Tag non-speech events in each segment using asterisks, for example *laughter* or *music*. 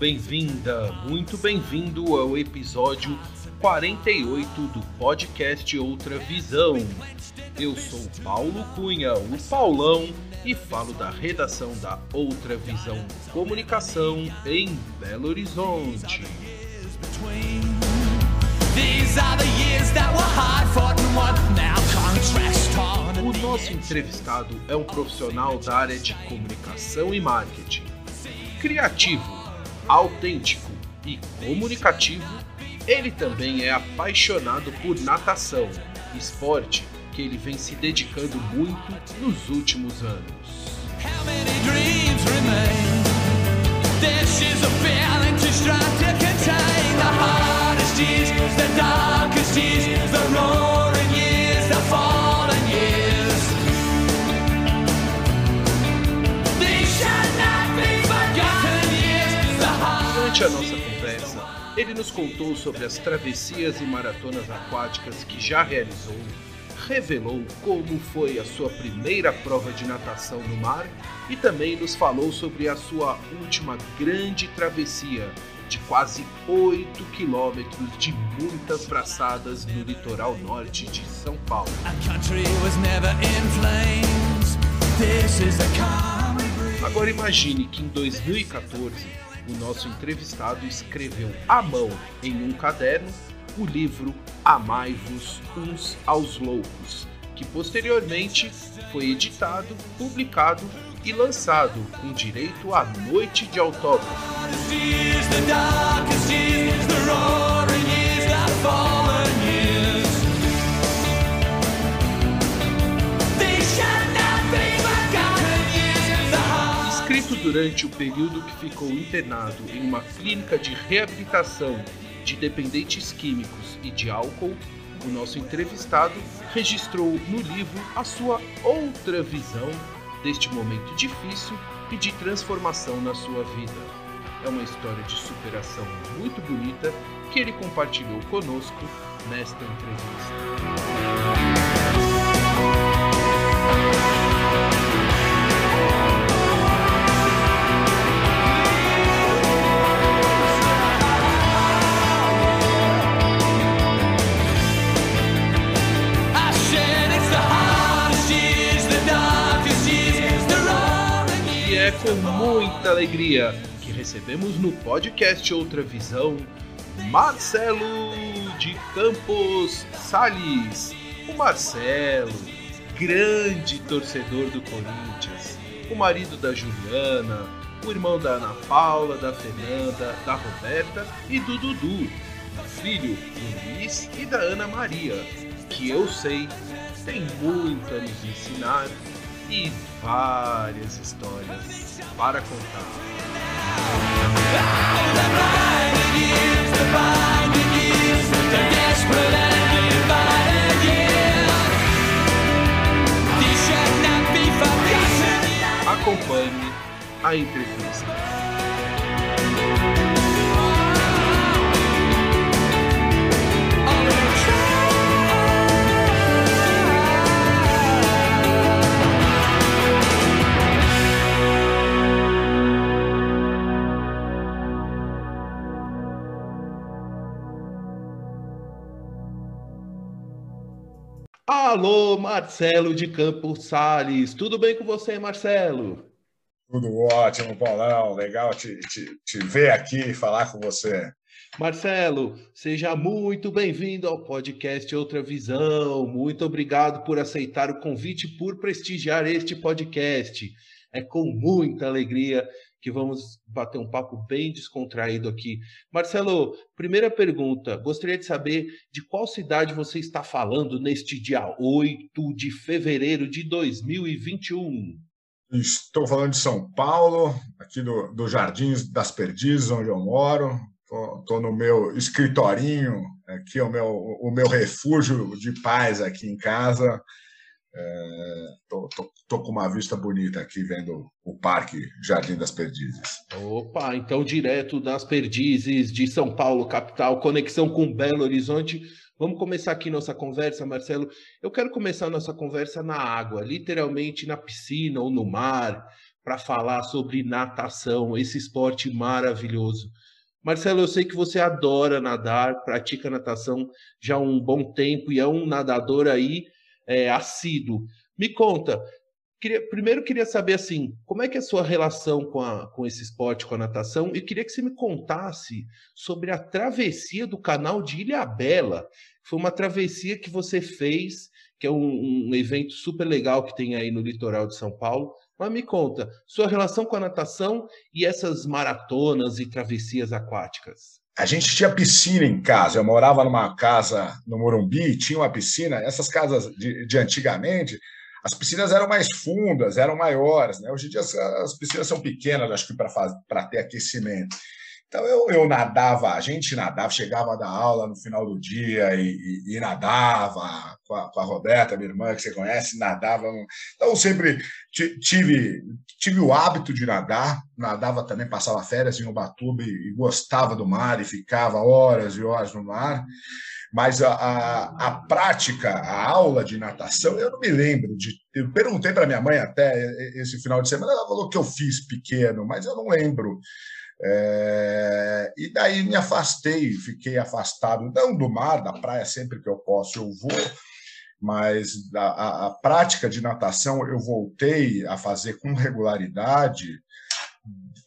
Bem-vinda, muito bem-vindo ao episódio 48 do podcast Outra Visão. Eu sou Paulo Cunha, o Paulão, e falo da redação da Outra Visão Comunicação em Belo Horizonte. O nosso entrevistado é um profissional da área de comunicação e marketing. Criativo, autêntico e comunicativo, ele também é apaixonado por natação, esporte que ele vem se dedicando muito nos últimos anos. Durante a nossa conversa, ele nos contou sobre as travessias e maratonas aquáticas que já realizou, revelou como foi a sua primeira prova de natação no mar e também nos falou sobre a sua última grande travessia de quase 8 quilômetros de muitas braçadas no litoral norte de São Paulo. Agora imagine que em 2014 o nosso entrevistado escreveu à mão em um caderno o livro Amai-vos uns aos loucos, que posteriormente foi editado, publicado e lançado com direito à noite de autógrafo. Escrito durante o período que ficou internado em uma clínica de reabilitação de dependentes químicos e de álcool, o nosso entrevistado registrou no livro a sua outra visão deste momento difícil e de transformação na sua vida. É uma história de superação muito bonita que ele compartilhou conosco nesta entrevista. É com muita alegria que recebemos no podcast Outra Visão Marcelo de Campos Sales. O Marcelo, grande torcedor do Corinthians, o marido da Juliana, o irmão da Ana Paula, da Fernanda, da Roberta e do Dudu, o filho do Luiz e da Ana Maria, que eu sei tem muito a nos ensinar e várias histórias para contar. The blinded years, Alô, Marcelo de Campos Sales. Tudo bem com você, Marcelo? Tudo ótimo, Paulão. Legal te, te, te ver aqui e falar com você. Marcelo, seja muito bem-vindo ao podcast Outra Visão. Muito obrigado por aceitar o convite e por prestigiar este podcast. É com muita alegria que vamos bater um papo bem descontraído aqui. Marcelo, primeira pergunta: gostaria de saber de qual cidade você está falando neste dia 8 de fevereiro de 2021. Estou falando de São Paulo, aqui do, do Jardins das Perdizes, onde eu moro. Estou no meu escritorinho, aqui é o meu, o meu refúgio de paz aqui em casa. Estou é, com uma vista bonita aqui vendo o Parque Jardim das Perdizes. Opa, então direto das Perdizes de São Paulo, capital, conexão com Belo Horizonte. Vamos começar aqui nossa conversa, Marcelo. Eu quero começar nossa conversa na água, literalmente na piscina ou no mar, para falar sobre natação, esse esporte maravilhoso. Marcelo, eu sei que você adora nadar, pratica natação já há um bom tempo e é um nadador aí é, assíduo. Me conta, queria, primeiro queria saber assim, como é que é a sua relação com, a, com esse esporte, com a natação? E queria que você me contasse sobre a travessia do canal de Ilha Bela. Foi uma travessia que você fez, que é um, um evento super legal que tem aí no litoral de São Paulo. Mas me conta, sua relação com a natação e essas maratonas e travessias aquáticas. A gente tinha piscina em casa. Eu morava numa casa no Morumbi, tinha uma piscina. Essas casas de, de antigamente, as piscinas eram mais fundas, eram maiores. Né? Hoje em dia as, as piscinas são pequenas, acho que para ter aquecimento. Então eu, eu nadava, a gente nadava, chegava da aula no final do dia e, e, e nadava com a, com a, Roberta, minha irmã, que você conhece, nadava. Então sempre tive, tive o hábito de nadar, nadava também, passava férias em Ubatuba e, e gostava do mar e ficava horas e horas no mar. Mas a, a, a, prática, a aula de natação, eu não me lembro de. Eu perguntei para minha mãe até esse final de semana, ela falou que eu fiz pequeno, mas eu não lembro. É, e daí me afastei, fiquei afastado, não do mar, da praia, sempre que eu posso eu vou, mas a, a, prática de natação eu voltei a fazer com regularidade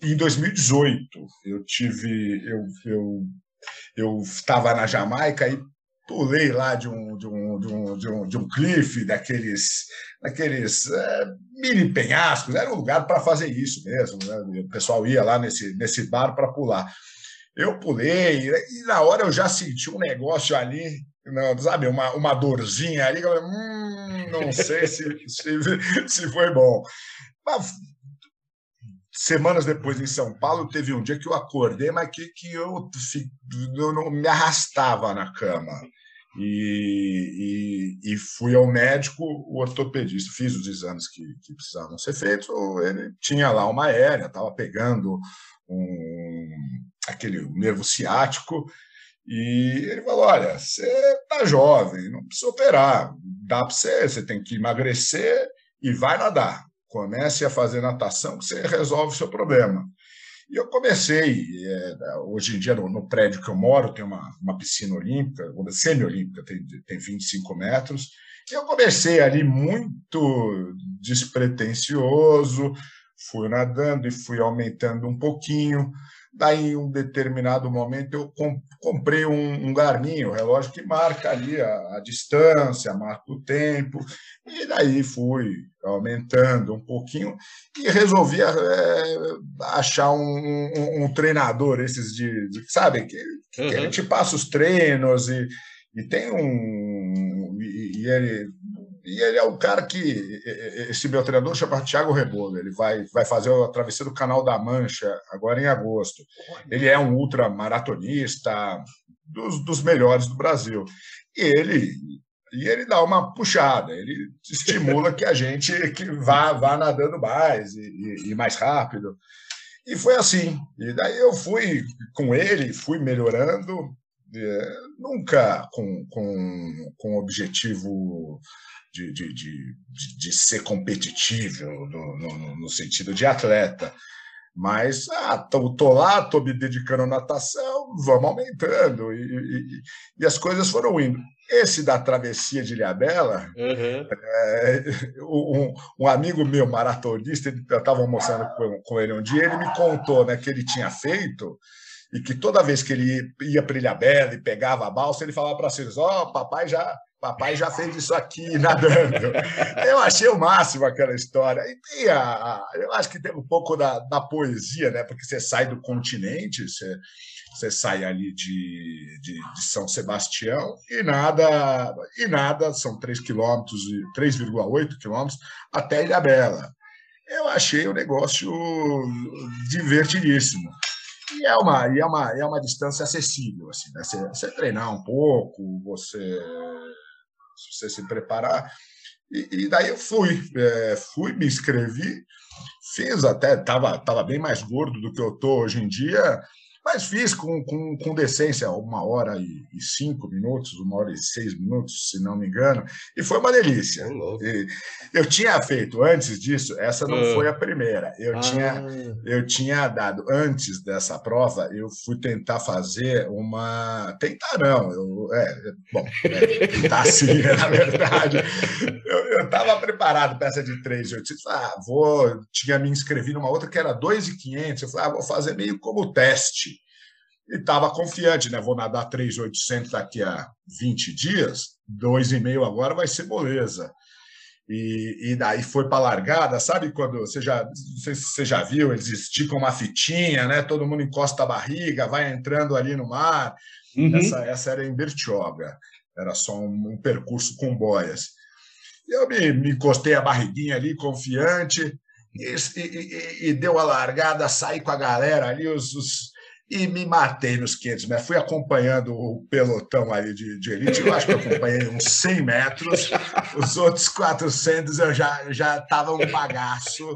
em 2018. Eu tive, eu, eu eu estava na Jamaica e pulei lá de um, de um, de um, de um, de um cliff, daqueles, daqueles é, mini penhascos, era um lugar para fazer isso mesmo. Né? O pessoal ia lá nesse, nesse bar para pular. Eu pulei, e na hora eu já senti um negócio ali, não, sabe, uma, uma dorzinha ali, eu falei, hum, não sei se, se, se foi bom. Mas semanas depois em São Paulo, teve um dia que eu acordei, mas que, que eu, eu não me arrastava na cama. E, e, e, fui ao médico, o ortopedista, fiz os exames que, que precisavam ser feitos. Ele tinha lá uma aérea, estava pegando um, aquele nervo ciático. E ele falou: Olha, você está jovem, não precisa operar, dá para você, você tem que emagrecer e vai nadar comece a fazer natação que você resolve o seu problema. E eu comecei, é, hoje em dia, no, no, prédio que eu moro, tem uma, uma piscina olímpica, semi-olímpica, tem, tem 25 metros, e eu comecei ali muito despretensioso, fui nadando e fui aumentando um pouquinho, Daí, em um determinado momento, eu comprei um, um um relógio que marca ali a, a, distância, marca o tempo, e daí fui aumentando um pouquinho e resolvi é, achar um, um, treinador, esses de, de sabe, que, que uhum. a gente passa os treinos e, e tem um. E, e ele e ele é o cara que. Esse meu treinador chama Thiago Rebolo. Ele vai, vai fazer a travessia do Canal da Mancha agora em agosto. Ele é um ultramaratonista dos, dos melhores do Brasil. E ele, e ele dá uma puxada, ele estimula que a gente que vá, vá nadando mais e, e mais rápido. E foi assim. E daí eu fui com ele, fui melhorando, é, nunca com, com, com objetivo de, de, de, de ser competitivo no, no, no, sentido de atleta. Mas, ah, tô, tô lá, tô me dedicando à natação, vamos aumentando. E, e, e, as coisas foram indo. Esse da travessia de Ilhabela, uhum. é, um, um, amigo meu, maratonista, eu estava almoçando com, com ele um dia, ele me contou né, que ele tinha feito e que toda vez que ele ia para Ilha Bela e pegava a balsa, ele falava para vocês: Ó, oh, papai já. Papai já fez isso aqui *laughs* nadando. Eu achei o máximo aquela história. E tem a, a, eu acho que tem um pouco da, da poesia, né? Porque você sai do continente, você, você sai ali de, de, de, São Sebastião e nada, e nada, são 3 quilômetros, 3,8 quilômetros até Ilha Bela. Eu achei o negócio divertidíssimo. E é uma, e é uma, é uma distância acessível, assim, né? Você, você treinar um pouco, você, você se preparar. E, e daí eu fui, é, fui, me inscrevi, fiz até, estava tava bem mais gordo do que eu tô hoje em dia, mas fiz com, com, com decência, uma hora e, e, cinco minutos, uma hora e seis minutos, se não me engano, e foi uma delícia. Eu tinha feito antes disso, essa não uh. foi a primeira. Eu, ah. tinha, eu tinha dado, antes dessa prova, eu fui tentar fazer uma. Tentar não, eu, é, bom, é, tentar sim, *laughs* na verdade. Eu estava preparado para essa de 3,800. Ah, vou. Tinha me inscrevido numa outra que era 2,500. Eu falei, ah, vou fazer meio como teste e estava confiante, né? Vou nadar 3,800 daqui a 20 dias, 2,5 agora vai ser moleza. E, e daí foi para a largada, sabe quando você já, não sei se você já viu, eles esticam uma fitinha, né? Todo mundo encosta a barriga, vai entrando ali no mar. Uhum. Essa, essa era em Bertioga, era só um, um percurso com boias. Eu me, me, encostei a barriguinha ali, confiante, e, e, e, deu a largada, saí com a galera ali, os, os e me matei nos 500 metros. Fui acompanhando o pelotão ali de, de elite, eu acho que eu acompanhei uns 100 metros, os outros 400 eu já já estava um bagaço.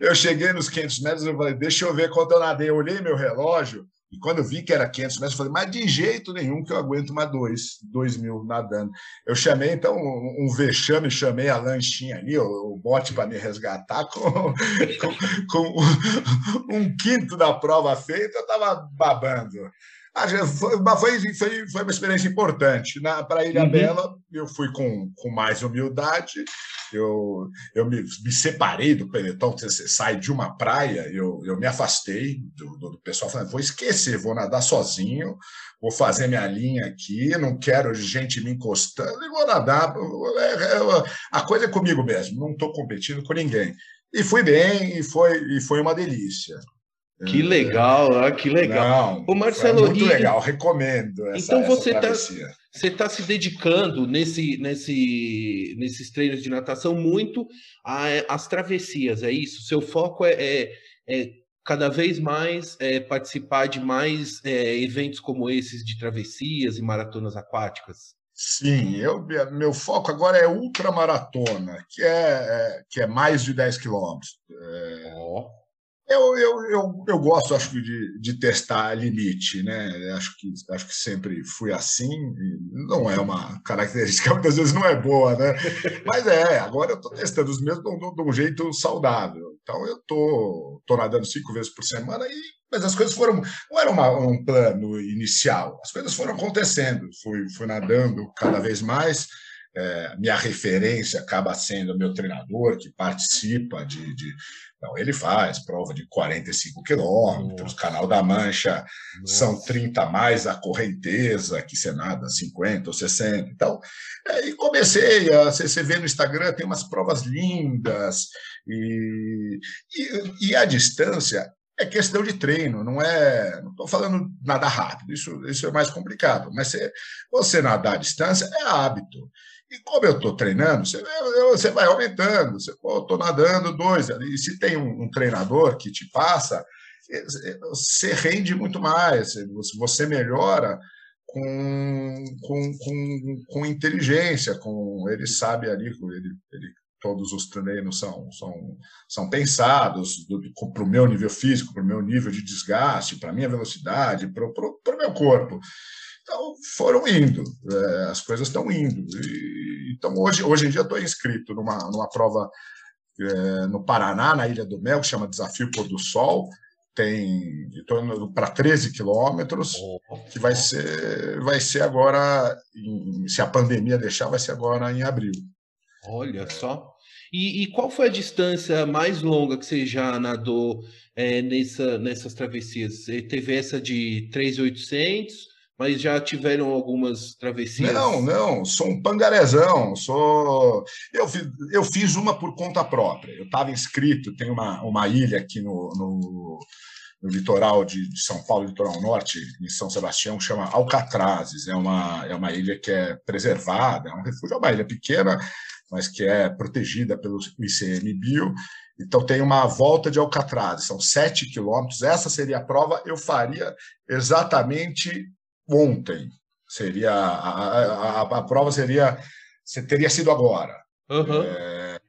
Eu cheguei nos 500 metros, eu falei, deixa eu ver quanto eu nadei. Eu olhei meu relógio, e quando eu vi que era 500 metros, eu falei, mas de jeito nenhum que eu aguento uma 2, 2 mil nadando. Eu chamei, então, um, um vexame, chamei a lanchinha ali, o, o bote para me resgatar, *laughs* com, com, com um, um, quinto da prova feita, eu estava babando. Foi, foi, foi, foi uma experiência importante. Para Ilha uhum. Bela, eu fui com, com mais humildade, eu, eu me, me separei do pelotão, você sai de uma praia, eu, eu me afastei do, do, do pessoal, falando, vou esquecer, vou nadar sozinho, vou fazer minha linha aqui, não quero gente me encostando, e vou nadar. É, é, a coisa é comigo mesmo, não estou competindo com ninguém. E fui bem, e foi, e foi uma delícia. Que legal, ah, que legal. Não, o Marcelo, muito legal, recomendo. Essa, então você está você está se dedicando nesse, nesse, nesses treinos de natação muito às travessias, é isso? Seu foco é, é, é cada vez mais é, participar de mais é, eventos como esses de travessias e maratonas aquáticas? Sim, eu, meu foco agora é ultramaratona, que é, é que é mais de 10 quilômetros. Oh. Eu, eu, eu, eu gosto, acho que, de, de testar limite, né? Acho que, acho que sempre fui assim. Não é uma característica, *laughs* muitas vezes não é boa, né? Mas é, agora eu estou testando os mesmos de, um jeito saudável. Então eu tô, tô nadando cinco vezes por semana e mas as coisas foram não era uma, um plano inicial as coisas foram acontecendo fui, fui nadando cada vez mais é, minha referência acaba sendo meu treinador que participa de, de então, ele faz prova de 45 quilômetros, Canal da Mancha Nossa. são 30 mais a correnteza, que você nada 50 ou 60. Então, é, e comecei, a, você vê no Instagram, tem umas provas lindas, e, e, e a distância é questão de treino, não é. Não estou falando nada rápido, isso, isso é mais complicado, mas você, você nadar à distância é hábito. E como eu estou treinando, você, você, vai aumentando. Você, estou nadando dois. E se tem um, um, treinador que te passa, você rende muito mais, você melhora com, com, com, com inteligência, com ele sabe ali, ele, ele todos os treinos são, são, são pensados para o meu nível físico, para o meu nível de desgaste, para a minha velocidade, para o meu corpo. Então, foram indo, é, as coisas estão indo. E, então, hoje, hoje em dia, estou inscrito numa, numa prova é, no Paraná, na Ilha do Mel, que chama Desafio Pôr do Sol. Tem para 13 quilômetros, que vai ser, vai ser agora, em, se a pandemia deixar, vai ser agora em abril. Olha só. E, e, qual foi a distância mais longa que você já nadou é, nessa, nessas travessias? Você teve essa de 3,800, mas já tiveram algumas travessias? Não, não, sou um pangarezão, sou... Eu fiz, eu fiz uma por conta própria. Eu estava inscrito, tem uma, uma ilha aqui no, no, no litoral de, de, São Paulo, litoral norte, em São Sebastião, que chama Alcatrazes. É uma, é uma ilha que é preservada, é um refúgio, é uma ilha pequena, mas que é protegida pelo ICMBio. Então, tem uma volta de Alcatraz, são sete quilômetros. Essa seria a prova, eu faria exatamente ontem. Seria a, a, a prova seria teria sido agora. Uhum. É,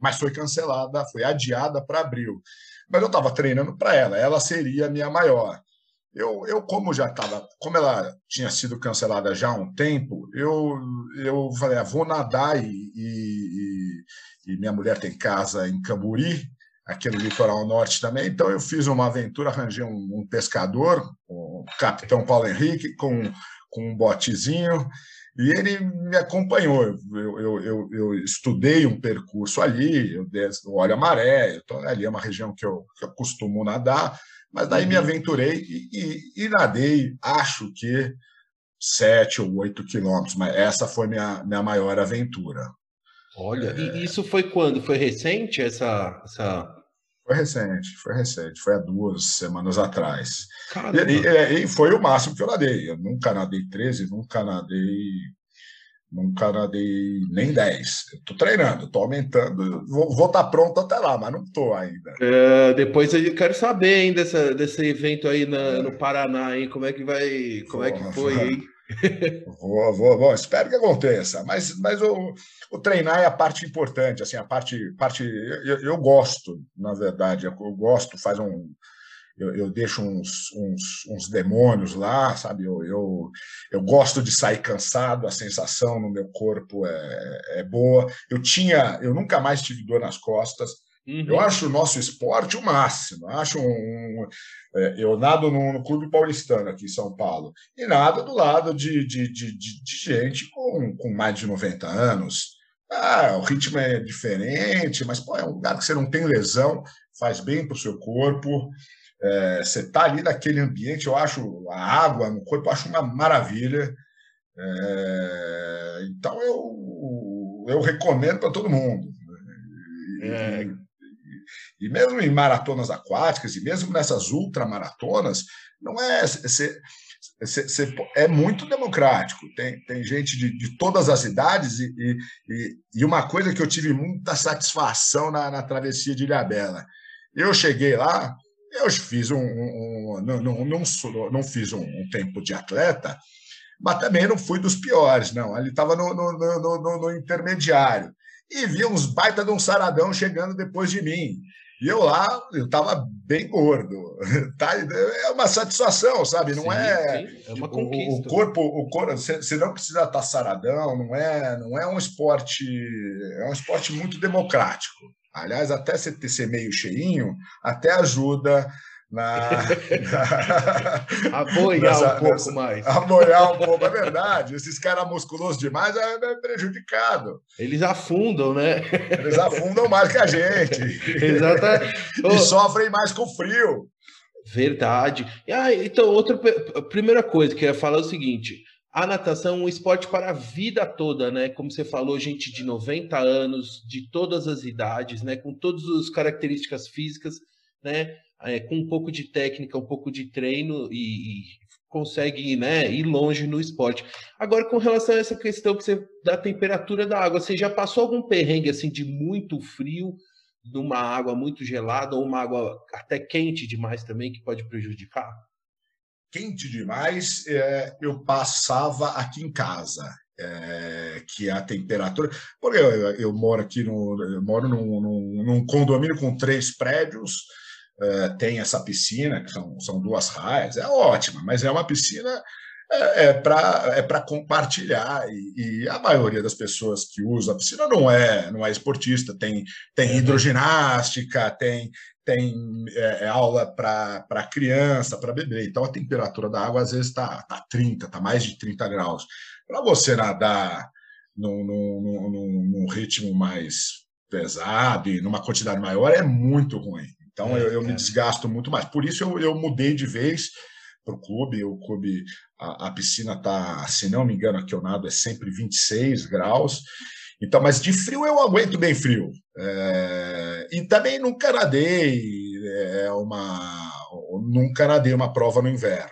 mas foi cancelada, foi adiada para abril. Mas eu estava treinando para ela, ela seria a minha maior. Eu, eu como já estava, como ela tinha sido cancelada já há um tempo, eu, eu falei, ah, vou nadar e, e, e, minha mulher tem casa em Camburi, aqui no litoral norte também, então eu fiz uma aventura, arranjei um, um pescador, o capitão Paulo Henrique, com, com um botezinho, e ele me acompanhou. Eu, eu, eu, eu estudei um percurso ali, eu olho a maré, eu ali é uma região que eu, que eu costumo nadar, mas daí me uhum. aventurei e, e, e nadei, acho que sete ou oito quilômetros, mas essa foi minha, minha maior aventura. Olha, é... e isso foi quando? Foi recente essa, essa... Foi recente, foi recente, foi há duas semanas atrás. E, e, e, foi o máximo que eu nadei. Eu nunca nadei 13, nunca nadei Nunca nadei nem 10. Estou treinando, estou aumentando. Vou estar tá pronto até lá, mas não estou ainda. É, depois eu quero saber hein, dessa, desse evento aí na, é. no Paraná, hein? Como é que vai. Como é que foi, hein? Vou, vou, vou, espero que aconteça. Mas, mas o, o treinar é a parte importante, assim, a parte. parte eu, eu gosto, na verdade, eu gosto, faz um eu, eu deixo uns, uns, uns, demônios lá, sabe? Eu, eu, eu, gosto de sair cansado, a sensação no meu corpo é, é boa. Eu tinha, eu nunca mais tive dor nas costas. Uhum. Eu acho o nosso esporte o máximo. Acho um, um é, eu nado no, no, Clube Paulistano aqui em São Paulo e nada do lado de, de, de, de, de gente com, com mais de 90 anos. Ah, o ritmo é diferente, mas pô, é um lugar que você não tem lesão, faz bem para o seu corpo. É, você está ali naquele ambiente, eu acho a água no corpo, eu acho uma maravilha. É, então eu, eu recomendo para todo mundo. É. E, mesmo em maratonas aquáticas, e mesmo nessas ultramaratonas, não é. Cê, cê, cê, é muito democrático. Tem, tem gente de, de todas as idades, e, e, e, uma coisa que eu tive muita satisfação na, na travessia de Ilhabela. Eu cheguei lá, eu fiz um, um não, não, não, não, fiz um, um, tempo de atleta, mas também não fui dos piores, não. Ali estava no, no, no, no, intermediário. E vi uns baita de um saradão chegando depois de mim. E eu lá, eu estava bem gordo. *laughs* Tá? É uma satisfação, sabe? Não sim, é. Sim. É uma conquista. O, o corpo, o corpo, você não precisa estar saradão, não é, não é um esporte. É um esporte muito democrático. Aliás, até você ser meio cheinho, até ajuda na, *laughs* na aboiar nessa, um pouco nessa, mais. Aboiar um pouco, é verdade. Esses caras musculosos demais é, é prejudicado. Eles afundam, né? Eles afundam mais que a gente. *laughs* Exatamente. e sofrem mais com frio. Verdade. Ah, então, outra primeira coisa que eu ia falar é o seguinte: a natação é um esporte para a vida toda, né? Como você falou, gente de 90 anos, de todas as idades, né? Com todas as características físicas, né? É, com um pouco de técnica, um pouco de treino e, e, consegue né, ir longe no esporte. Agora, com relação a essa questão que você, da temperatura da água, você já passou algum perrengue assim de muito frio, de uma água muito gelada ou uma água até quente demais também que pode prejudicar? quente demais, é, eu passava aqui em casa. É, que a temperatura. Porque eu, eu, moro aqui no. Moro num, num, num condomínio com três prédios, é, tem essa piscina, que são, são duas raias, é ótima, mas é uma piscina é, é para é compartilhar e, e, a maioria das pessoas que usam a piscina não é não é esportista tem tem hidroginástica tem tem é, é aula para criança, para bebê. Então a temperatura da água às vezes está tá 30, está mais de 30 graus. Para você nadar num, num, num, num, ritmo mais pesado e numa quantidade maior é muito ruim. Então É, eu, eu me desgasto muito mais. Por isso eu, eu mudei de vez para o clube. O clube, a, a piscina está, se não me engano, aqui eu nado é sempre 26 graus. Então, mas de frio eu aguento bem frio. É, e também nunca nadei é, uma, nunca nadei uma prova no inverno.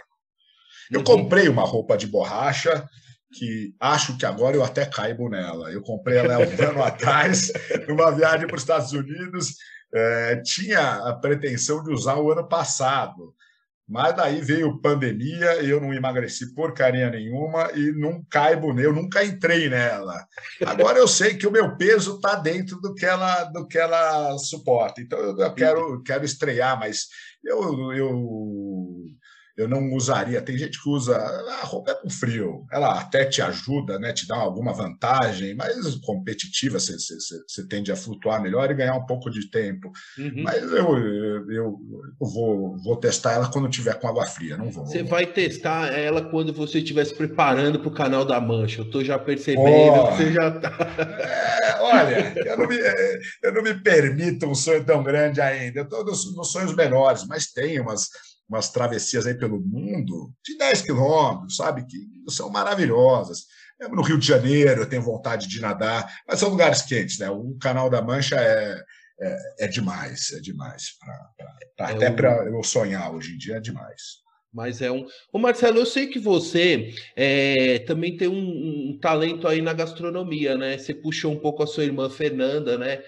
Eu Uhum. comprei uma roupa de borracha que acho que agora eu até caibo nela. Eu comprei ela há um *laughs* ano atrás, numa viagem para os Estados Unidos. É, tinha a pretensão de usar o ano passado, mas daí veio pandemia eu não emagreci porcaria nenhuma e não caibo nela, eu nunca entrei nela. Agora eu sei que o meu peso está dentro do que ela, do que ela suporta. Então eu, eu quero, quero estrear, mas eu, eu, eu não usaria. Tem gente que usa a roupa é com frio, ela até te ajuda, né? Te dá alguma vantagem, mas competitiva você, você, você tende a flutuar melhor e ganhar um pouco de tempo. Uhum. Mas eu, eu, eu vou, vou testar ela quando tiver com água fria, não vou. Você vai testar ela quando você estiver se preparando para o canal da Mancha. Eu tô já percebendo que você já tá. É, olha, eu não, me, é, eu não me permito um sonho tão grande ainda. Eu estou nos, nos sonhos menores, mas tem umas, umas travessias aí pelo mundo de 10 quilômetros, sabe? Que são maravilhosas. No Rio de Janeiro eu tenho vontade de nadar, mas são lugares quentes, né? O Canal da Mancha é, é, é demais, é demais. pra- pra- É até um- para eu sonhar hoje em dia é demais. Mas é um. Ô Marcelo, eu sei que você é, também tem um, um talento aí na gastronomia, né? Você puxou um pouco a sua irmã Fernanda, né?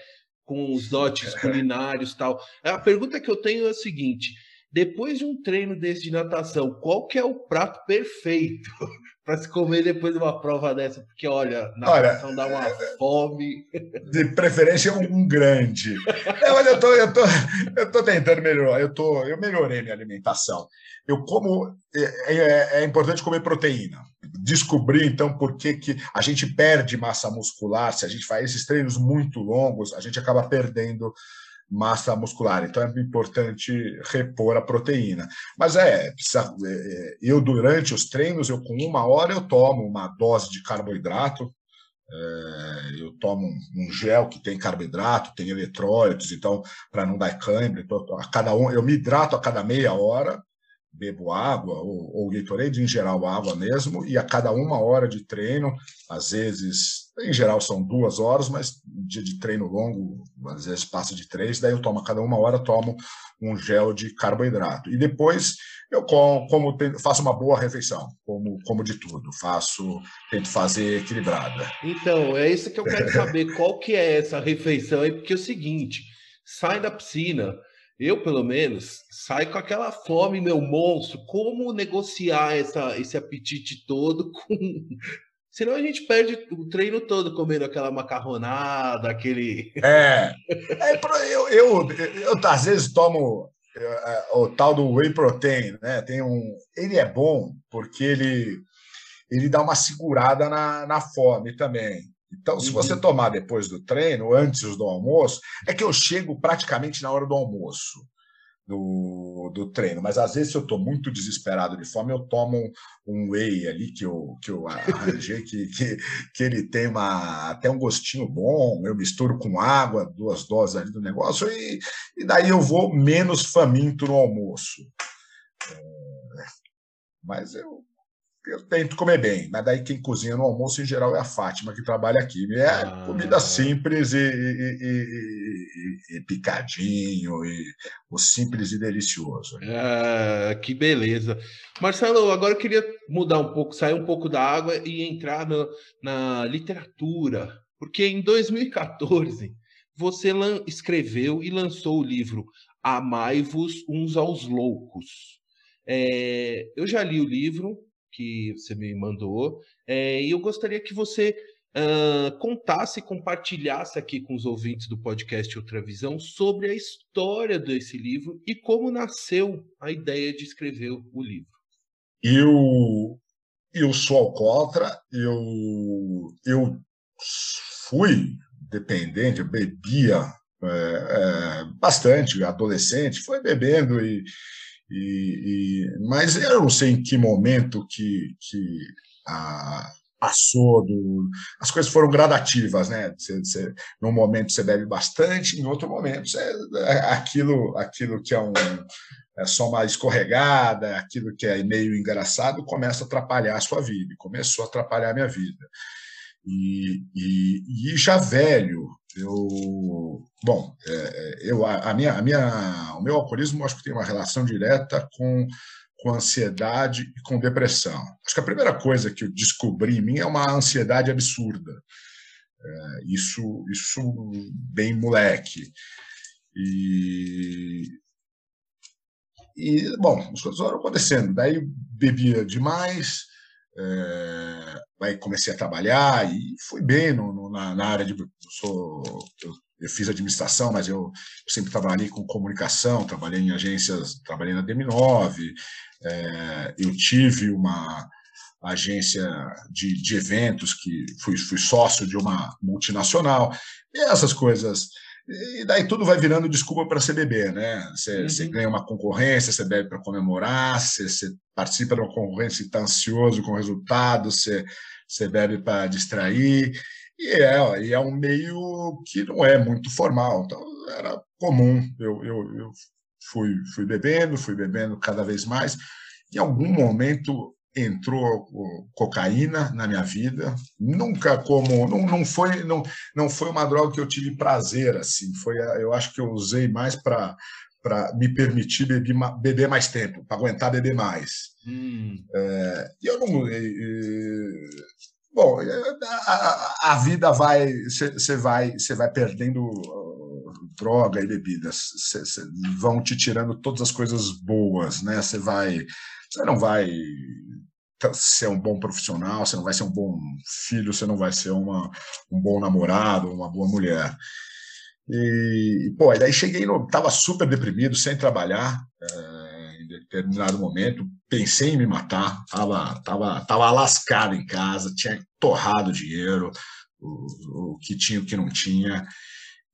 Com os dotes *laughs* culinários e tal. A pergunta que eu tenho é a seguinte: depois de um treino desse de natação, qual que é o prato perfeito *laughs* para se comer depois de uma prova dessa? Porque, olha, natação dá uma fome. *laughs* de preferência um, um grande. É, mas eu tô, eu tô, eu tô tentando melhorar. Eu tô, eu melhorei minha alimentação. Eu como é, é, é importante comer proteína. Descobri então por que, que a gente perde massa muscular se a gente faz esses treinos muito longos, a gente acaba perdendo massa muscular. Então é importante repor a proteína. Mas é, precisa, é, eu durante os treinos, eu com uma hora eu tomo uma dose de carboidrato, é, eu tomo um, um gel que tem carboidrato, tem eletrólitos, então, para não dar cãibra, então, a cada um, eu me hidrato a cada meia hora, bebo água, ou, ou Gatorade, em geral, água mesmo, e a cada uma hora de treino, às vezes, em geral são duas horas, mas dia de treino longo, às vezes passa de três, daí eu tomo a cada uma hora, tomo um gel de carboidrato. E depois eu como, como faço uma boa refeição, como, como de tudo, faço, tento fazer equilibrada. Então, é isso que eu quero *laughs* saber. Qual que é essa refeição aí? Porque é o seguinte, sai da piscina, eu pelo menos, saio com aquela fome, meu monstro. Como negociar essa, esse apetite todo *laughs* com... *laughs* Senão a gente perde o treino todo comendo aquela macarronada, aquele... *laughs* É, é pro- eu, eu, eu, às vezes tomo é, o tal do whey protein, né? Tem um, ele é bom porque ele ele dá uma segurada na, na fome também. Então, se Uhum. você tomar depois do treino, antes do almoço, é que eu chego praticamente na hora do almoço do, do treino, mas às vezes se eu estou muito desesperado de fome, eu tomo um, um whey ali que eu, que eu arranjei, que, que, que ele tem uma, até um gostinho bom, eu misturo com água, duas doses ali do negócio, e, e daí eu vou menos faminto no almoço. É, mas eu, eu tento comer bem, mas daí quem cozinha no almoço em geral é a Fátima, que trabalha aqui. É Ah. comida simples e, e- e- e- picadinho, e o simples e delicioso. Ah, que beleza. Marcelo, agora eu queria mudar um pouco, sair um pouco da água e entrar no- na literatura, porque em 2014 você escreveu e lançou o livro Amai-vos uns aos loucos. É, eu já li o livro que você me mandou é, e eu gostaria que você ah, contasse e compartilhasse aqui com os ouvintes do podcast Outra Visão sobre a história desse livro e como nasceu a ideia de escrever o livro. Eu, eu sou alcoólatra, eu, eu fui dependente, eu bebia é, é, bastante, adolescente, foi bebendo e, e, e- mas eu não sei em que momento que, que a, passou do. As coisas foram gradativas, né? Você, num momento você bebe bastante, em outro momento é, aquilo, aquilo que é um. É só uma escorregada, aquilo que é meio engraçado, começa a atrapalhar a sua vida. Começou a atrapalhar a minha vida. E, e, e já velho, eu. Bom, é, é eu, a, minha, a minha, o meu alcoolismo acho que tem uma relação direta com com ansiedade e com depressão. Acho que a primeira coisa que eu descobri em mim é uma ansiedade absurda. É, isso, isso bem moleque. E, e bom, as coisas foram acontecendo. Daí bebia demais, é, aí comecei a trabalhar e fui bem no, no, na, na, área de. Eu, sou, eu, eu fiz administração, mas eu, eu, sempre trabalhei com comunicação, trabalhei em agências, trabalhei na DM9, é, eu tive uma agência de, de eventos que fui, fui sócio de uma multinacional, e essas coisas. E daí tudo vai virando desculpa para você beber, né? Você, uhum. você, ganha uma concorrência, você bebe para comemorar, você, você, participa de uma concorrência e está ansioso com o resultado, você, você bebe para distrair. E é, e é um meio que não é muito formal. Então, era comum. Eu, eu, eu fui, fui bebendo, fui bebendo cada vez mais. Em algum momento entrou cocaína na minha vida nunca como não, não foi não, não foi uma droga que eu tive prazer assim foi eu acho que eu usei mais para para me permitir beber, beber mais tempo para aguentar beber mais hum. é, e eu não e, bom a, a, vida vai você vai você vai perdendo droga e bebidas cê, cê, vão te tirando todas as coisas boas, né? Você vai, você não vai ser um bom profissional, você não vai ser um bom filho, você não vai ser uma, um bom namorado, uma boa mulher. E, pô, daí cheguei no. Tava super deprimido, sem trabalhar, é, em determinado momento, pensei em me matar, tava, tava, tava lascado em casa, tinha torrado dinheiro, o, o que tinha, o que não tinha.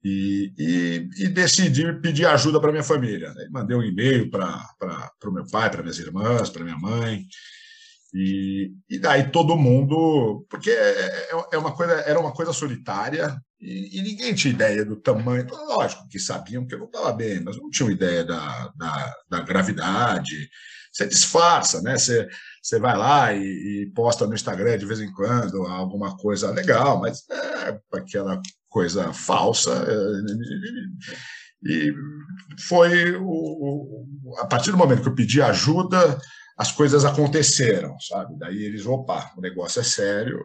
E, e, e, decidi pedir ajuda para minha família. Mandei um e-mail para o meu pai, para minhas irmãs, para minha mãe. E, e, daí todo mundo, porque é, é, é uma coisa, era uma coisa solitária e, e, ninguém tinha ideia do tamanho. Lógico que sabiam que eu não estava bem, mas não tinham ideia da, da, da, gravidade. Você disfarça, né? Você, você vai lá e, e, posta no Instagram de vez em quando alguma coisa legal, mas é aquela coisa falsa. E foi o, a partir do momento que eu pedi ajuda, as coisas aconteceram, sabe? Daí eles, opa, o negócio é sério.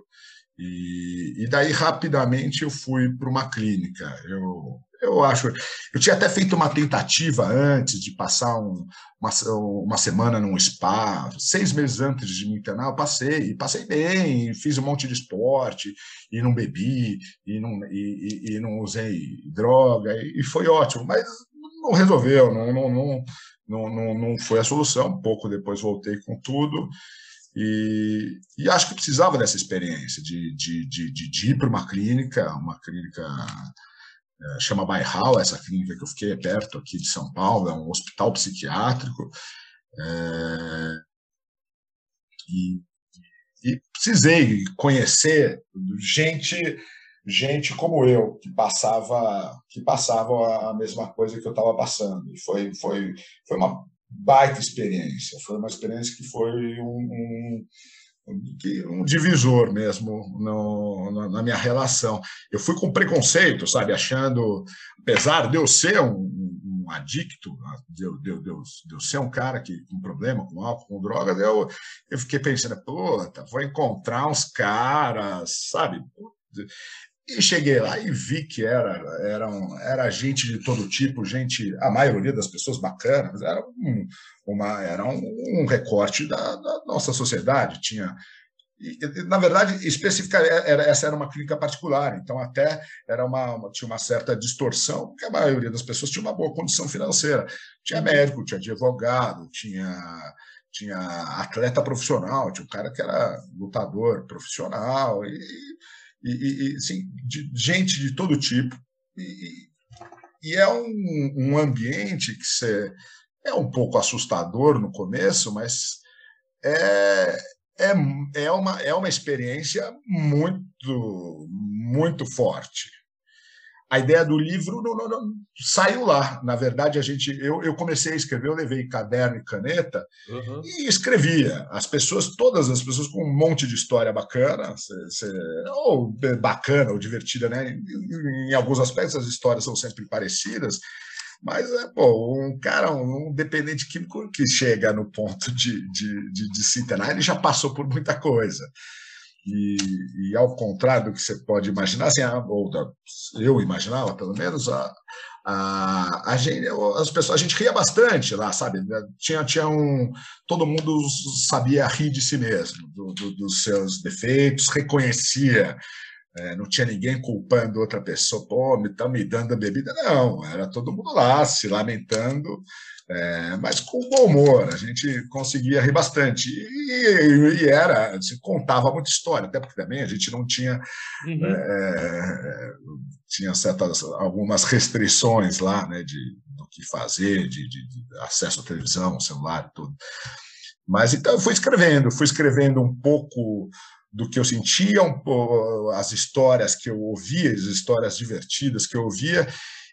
E, e daí rapidamente eu fui para uma clínica. Eu, eu acho. Eu tinha até feito uma tentativa antes de passar um, uma, uma semana num spa, seis meses antes de me internar, eu passei, e passei bem, fiz um monte de esporte, e não bebi, e não, e, e, e não usei droga, e, foi ótimo, mas não resolveu, não, não, não, não, não, não foi a solução. Pouco depois voltei com tudo. E, e, acho que precisava dessa experiência de, de, de, de ir para uma clínica, uma clínica é, chama Bairral, essa clínica que eu fiquei perto aqui de São Paulo, é um hospital psiquiátrico. É, e, e, precisei conhecer gente gente como eu que passava que passava a mesma coisa que eu estava passando e foi foi foi uma baita experiência foi uma experiência que foi um, um um divisor mesmo no, na minha relação. Eu fui com preconceito, sabe, achando, apesar de eu ser um, um adicto, de, eu, de, eu, de eu ser um cara que com problema com álcool, com drogas, eu, eu fiquei pensando, puta, vou encontrar uns caras, sabe? E cheguei lá e vi que era, era, um, era gente de todo tipo, gente, a maioria das pessoas bacanas, era um, uma, era um, um recorte da, da, nossa sociedade. Tinha, e, na verdade, especificamente, era, essa era uma clínica particular, então até era uma, tinha uma certa distorção, porque a maioria das pessoas tinha uma boa condição financeira. Tinha médico, tinha advogado, tinha tinha atleta profissional, tinha um cara que era lutador profissional, e e, e assim, de gente de todo tipo. E, e é um, um, ambiente que você, é um pouco assustador no começo, mas é, é, é, uma, é uma experiência muito, muito forte. A ideia do livro não, não, não, saiu lá. Na verdade, a gente, eu, eu comecei a escrever, eu levei caderno e caneta uhum. e escrevia. As pessoas, todas as pessoas com um monte de história bacana, ou bacana ou divertida, né? Em, em alguns aspectos as histórias são sempre parecidas, mas, é, pô, um cara, um dependente químico que chega no ponto de, de, de, de se internar, ele já passou por muita coisa. E, e, ao contrário do que você pode imaginar, assim, ou eu imaginava, pelo menos, a, a, a, gente, as pessoas, a gente ria bastante lá, sabe? Tinha, tinha um. Todo mundo sabia rir de si mesmo, do, do, dos seus defeitos, reconhecia é, não tinha ninguém culpando outra pessoa, pô, me estão me dando a bebida. Não, era todo mundo lá se lamentando, é, mas com bom humor. A gente conseguia rir bastante. E, e, era, se contava muita história, até porque também a gente não tinha. Uhum. É, tinha certas, algumas restrições lá, né, de, do que fazer, de, de, de acesso à televisão, celular e tudo. Mas então eu fui escrevendo, fui escrevendo um pouco do que eu sentia, as histórias que eu ouvia, as histórias divertidas que eu ouvia,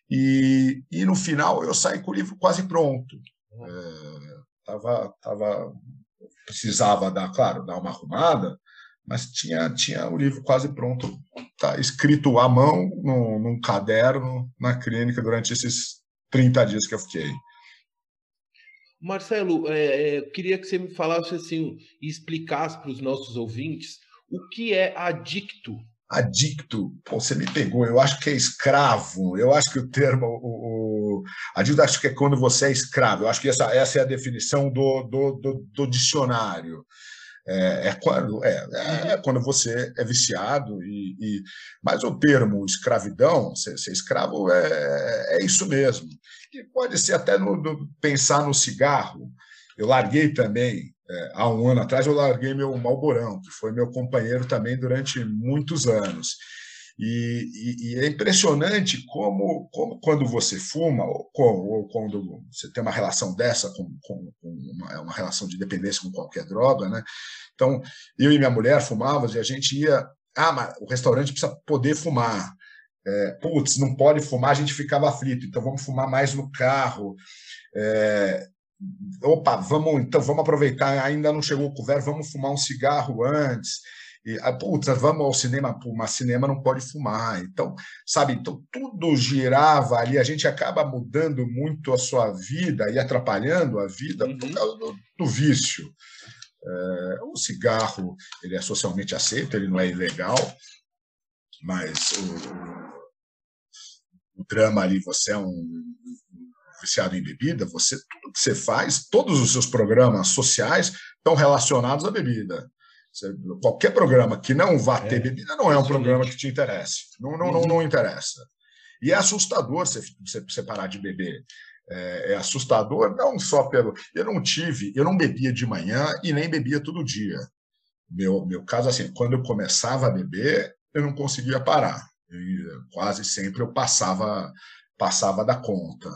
e, e no final eu saí com o livro quase pronto. É, tava, tava, precisava dar, claro, dar uma arrumada, mas tinha, tinha o livro quase pronto, tá escrito à mão, num, num caderno, na clínica, durante esses 30 dias que eu fiquei. Marcelo, é, é, eu queria que você me falasse assim e explicasse para os nossos ouvintes o que é adicto? Adicto, Pô, você me pegou, eu acho que é escravo, eu acho que o termo, o, o adicto acho que é quando você é escravo, eu acho que essa, essa é a definição do, do, do, do dicionário. É, é, quando, é, é, quando você é viciado, e, e, mas o termo escravidão, ser, ser escravo, é, é isso mesmo. E pode ser até no, no, pensar no cigarro. Eu larguei também é, há um ano atrás eu larguei meu Malborão, que foi meu companheiro também durante muitos anos. E, e, e é impressionante como, como, quando você fuma, ou, ou, quando você tem uma relação dessa, com, com, uma, uma, relação de dependência com qualquer droga, né? Então, eu e minha mulher fumávamos e a gente ia. Ah, mas o restaurante precisa poder fumar. É, putz, não pode fumar, a gente ficava aflito, então vamos fumar mais no carro. É, opa, vamos então vamos aproveitar, ainda não chegou o couvert, vamos fumar um cigarro antes. E, ah, putz, vamos ao cinema, pô, mas cinema não pode fumar. Então, sabe, então tudo girava ali, a gente acaba mudando muito a sua vida e atrapalhando a vida uhum. por causa do, do vício. É, o cigarro, ele é socialmente aceito, ele não é ilegal, mas o, o drama ali, você é um viciado em bebida, você tudo que você faz, todos os seus programas sociais estão relacionados à bebida. Você, qualquer programa que não vá ter é, bebida não é um programa que te interesse. Não, não, não, não interessa. E é assustador você, você, você parar de beber. É, é, assustador, não só pelo. Eu não tive, eu não bebia de manhã e nem bebia todo dia. Meu, meu caso, assim, quando eu começava a beber, eu não conseguia parar. quase sempre eu passava, passava da conta.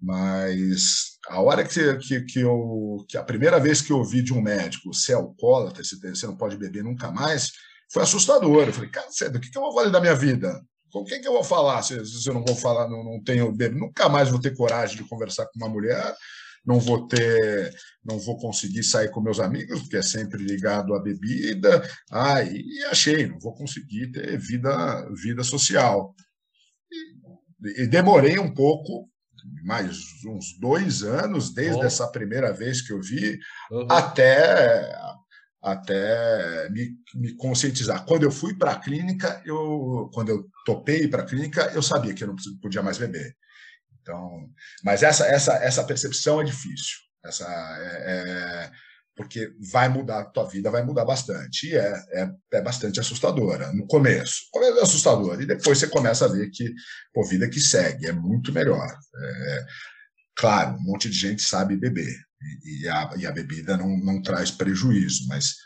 Mas a hora que, que, que, eu, que a primeira vez que eu ouvi de um médico, você é alcoólatra, você não pode beber nunca mais, foi assustador. Eu falei, cara, do que, que eu vou fazer da minha vida? Com quem que eu vou falar se, se eu não vou falar, não, não tenho bebê? Nunca mais vou ter coragem de conversar com uma mulher, não vou ter, não vou conseguir sair com meus amigos, porque é sempre ligado à bebida. Ah, e achei, não vou conseguir ter vida, vida social. E, e demorei um pouco mais uns dois anos, desde essa primeira vez que eu vi, uhum. até, até me, me conscientizar. Quando eu fui para a clínica, eu, quando eu topei para a clínica, eu sabia que eu não podia mais beber. Então, mas essa, essa, essa percepção é difícil. Essa é, é porque vai mudar tua vida, vai mudar bastante. E é, é, é bastante assustadora no começo. O começo é assustador, e depois você começa a ver que, pô, vida que segue é muito melhor. É, claro, um monte de gente sabe beber, e, e, a, e a bebida não, não traz prejuízo, mas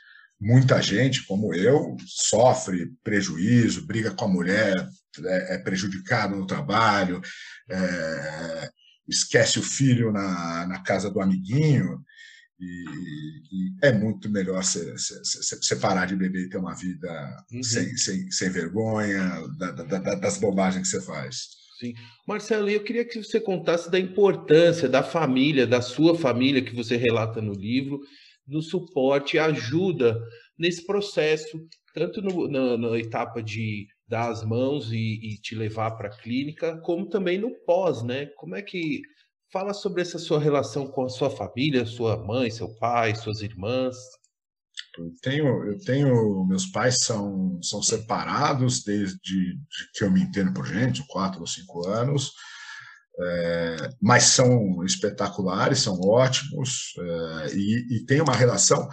muita gente, como eu, sofre prejuízo, briga com a mulher, é, é prejudicado no trabalho, é, esquece o filho na, na casa do amiguinho E, e é muito melhor você parar de beber e ter uma vida uhum. sem, sem, sem vergonha da, da, das bobagens que você faz. Sim. Marcelo, eu queria que você contasse da importância da família, da sua família, que você relata no livro, do suporte e ajuda nesse processo, tanto no, na, na, etapa de dar as mãos e, e te levar para a clínica, como também no pós, né? Como é que Fala sobre essa sua relação com a sua família, sua mãe, seu pai, suas irmãs. Eu tenho, eu tenho, meus pais são, são separados desde que eu me entendo por gente, quatro ou cinco anos, é, mas são espetaculares, são ótimos é, e, e tem uma relação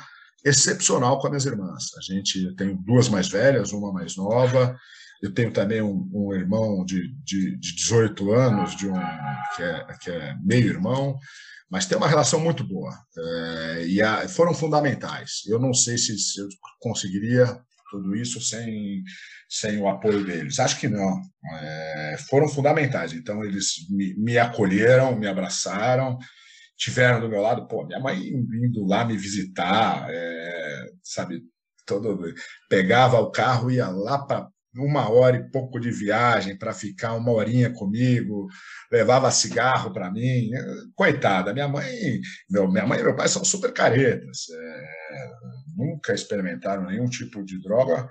excepcional com as minhas irmãs. A gente tem duas mais velhas, uma mais nova, eu tenho também um, um irmão de, de, de 18 anos, de um, que, é, que é meio irmão, mas tem uma relação muito boa. É, e a, foram fundamentais. Eu não sei se, se eu conseguiria tudo isso sem, sem o apoio deles. Acho que não. É, foram fundamentais. Então, eles me, me, acolheram, me abraçaram, tiveram do meu lado. Pô, minha mãe indo lá me visitar, é, sabe? Todo, pegava o carro, ia lá para uma hora e pouco de viagem para ficar uma horinha comigo, levava cigarro para mim. Coitada, minha mãe, meu, minha mãe e meu pai são super caretas, é, nunca experimentaram nenhum tipo de droga,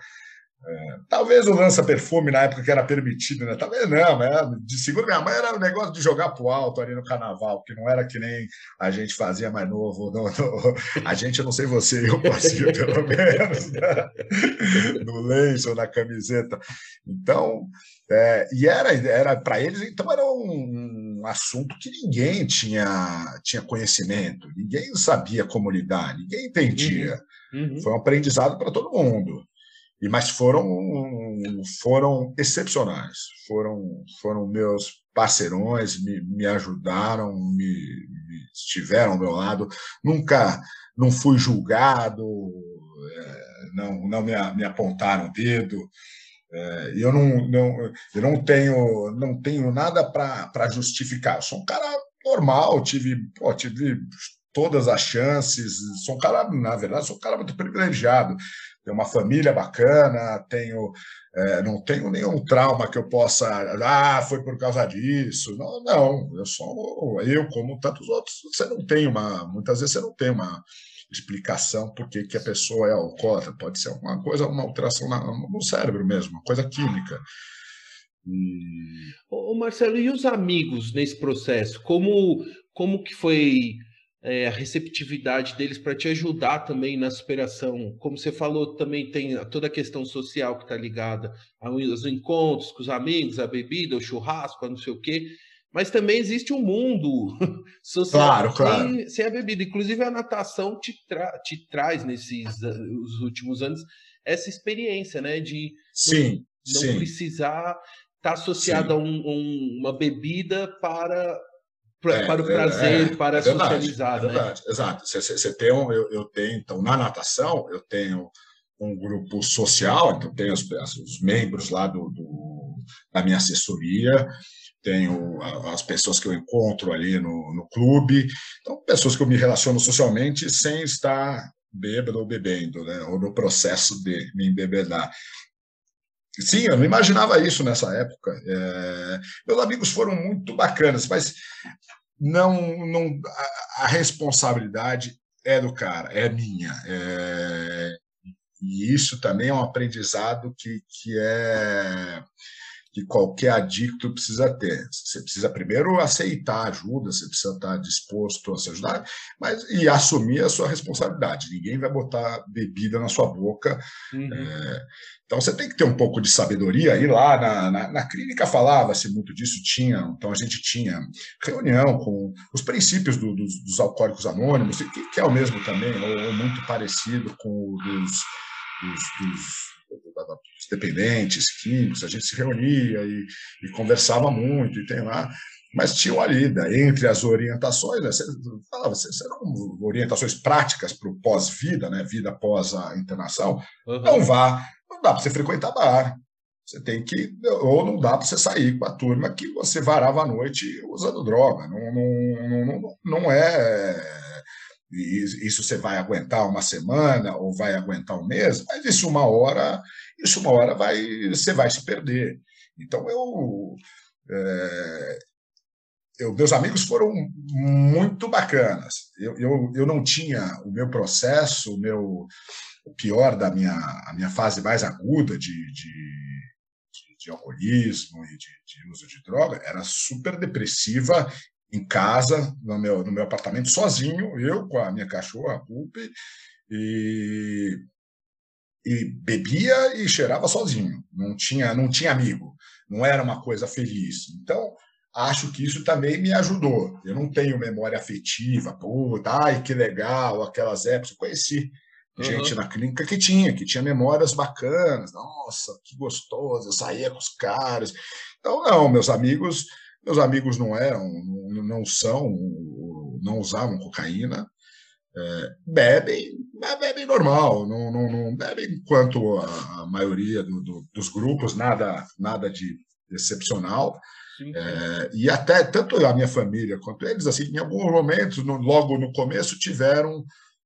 é, talvez o lança-perfume na época que era permitido, né? Talvez não, mas de seguro minha mãe era o um negócio de jogar pro alto ali no carnaval, que não era que nem a gente fazia mais novo. No, no, a gente, eu não sei você, eu fazia *laughs* pelo menos, né? no lenço, na camiseta. Então, é, e era, era para eles, então era um, um, assunto que ninguém tinha, tinha conhecimento, ninguém sabia como lidar, ninguém entendia. Uhum. Uhum. Foi um aprendizado para todo mundo. E, mas foram, foram excepcionais, foram, foram meus parceirões, me, me ajudaram, me, me, estiveram ao meu lado. Nunca não fui julgado, é, não, não me, me apontaram o dedo. É, eu, não, não, eu não tenho, não tenho nada para justificar. Eu sou um cara normal, tive, pô, tive todas as chances. Sou um cara, na verdade, sou um cara muito privilegiado tenho uma família bacana, tenho, é, não tenho nenhum trauma que eu possa, ah, foi por causa disso. Não, não, eu sou eu como tantos outros. Você não tem uma, muitas vezes você não tem uma explicação por que, que a pessoa é alcoólatra. Pode ser alguma coisa, uma alteração no cérebro mesmo, uma coisa química. Ô, Marcelo, e os amigos nesse processo? Como, como que foi é, a receptividade deles para te ajudar também na superação. Como você falou, também tem toda a questão social que está ligada aos encontros com os amigos, a bebida, o churrasco, a não sei o quê. Mas também existe um mundo *laughs* social claro, claro. Sem, sem, a bebida. Inclusive, a natação te, tra te traz, nesses os últimos anos, essa experiência né, de sim, não, não precisar estar tá associado a um, um, uma bebida para pra, é, para o prazer, é, para é verdade, socializar. É verdade, né? exato. Você, tem um, eu, eu tenho, então, na natação, eu tenho um grupo social, então tenho os, os membros lá do, do, da minha assessoria, tenho as pessoas que eu encontro ali no, no clube, então pessoas que eu me relaciono socialmente sem estar bêbado ou bebendo, né? ou no processo de me embebedar. Sim, eu não imaginava isso nessa época. É, meus amigos foram muito bacanas, mas não, não a, a responsabilidade é do cara, é minha. É, e isso também é um aprendizado que, que é que qualquer adicto precisa ter. Você precisa primeiro aceitar ajuda, você precisa estar disposto a se ajudar, mas e assumir a sua responsabilidade. Ninguém vai botar bebida na sua boca. Uhum. É, então você tem que ter um pouco de sabedoria. E lá na, na, na clínica falava-se muito disso, tinha, então a gente tinha reunião com os princípios do, dos, dos, alcoólicos anônimos, que, que, é o mesmo também, ou, ou muito parecido com o dos, dos, dos os dependentes, químicos, a gente se reunia e, e, conversava muito, e tem lá, mas tinha ali, entre as orientações, né, você falava, eram orientações práticas para o pós-vida, né, vida após a internação, uhum. não vá, não dá para você frequentar bar, você tem que, ou não dá para você sair com a turma que você varava à noite usando droga, não, não, não, não é e isso você vai aguentar uma semana ou vai aguentar um mês, mas isso uma hora, isso uma hora vai, você vai se perder. Então eu, é, eu meus amigos foram muito bacanas. Eu, eu, eu não tinha o meu processo, o meu o pior da minha a minha fase mais aguda de, de, de, alcoolismo e de, de uso de droga era super depressiva em casa, no meu, no meu apartamento, sozinho, eu com a minha cachorra, a Pupi, e, e bebia e cheirava sozinho, não tinha, não tinha amigo, não era uma coisa feliz. Então, acho que isso também me ajudou. Eu não tenho memória afetiva, puta, ai que legal, aquelas épocas. Eu conheci uhum. gente na clínica que tinha, que tinha memórias bacanas, nossa, que gostoso, eu saía com os caras. Então, não, meus amigos meus amigos não eram, não são, não usavam cocaína, é, bebem, mas bebem normal, não, não, não bebem quanto a, maioria do, do, dos grupos, nada, nada de excepcional. É, e até tanto a minha família quanto eles, assim, em alguns momentos, no, logo no começo, tiveram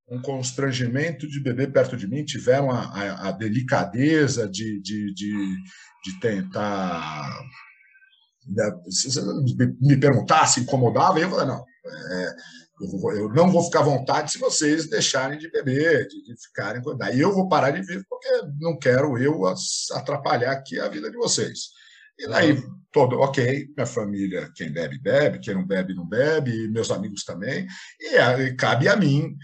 um constrangimento de beber perto de mim, tiveram a, a, a delicadeza de, de, de, de tentar se você me perguntasse, incomodava, eu falei, não, é, eu, vou, eu, não vou ficar à vontade se vocês deixarem de beber, de, de ficarem. Daí eu vou parar de viver, porque não quero eu atrapalhar aqui a vida de vocês. E daí, todo, ok, minha família, quem bebe, bebe, quem não bebe, não bebe, meus amigos também, e, e cabe a mim,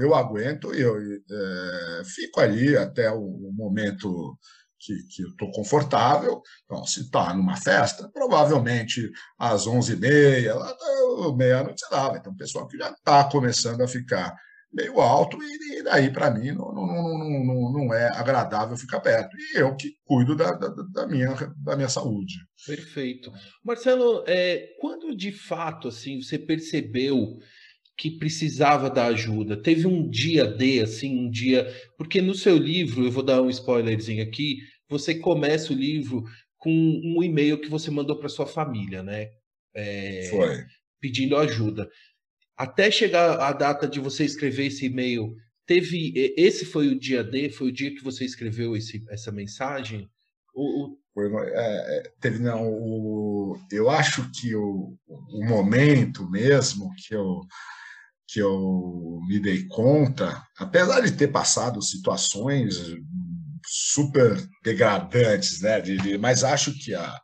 eu aguento e eu é, fico ali até o momento que, eu estou confortável. Então, se está numa festa, provavelmente às 11h30, meia-noite, lá. Então, o pessoal que já está começando a ficar meio alto, e, daí, para mim, não, não, não, não, não é agradável ficar perto. E eu que cuido da, da, da minha, da minha saúde. Perfeito. Marcelo, é, quando de fato assim você percebeu que precisava da ajuda? Teve um dia D, assim, um dia. Porque no seu livro, eu vou dar um spoilerzinho aqui, você começa o livro com um e-mail que você mandou para sua família, né? É, Foi. Pedindo ajuda. Até chegar a data de você escrever esse e-mail, teve. Esse foi o dia D? Foi o dia que você escreveu esse, essa mensagem? O, foi, é, é, teve não o, eu acho que o, o momento mesmo que eu que eu me dei conta apesar de ter passado situações super degradantes, né? De, de, mas acho que a,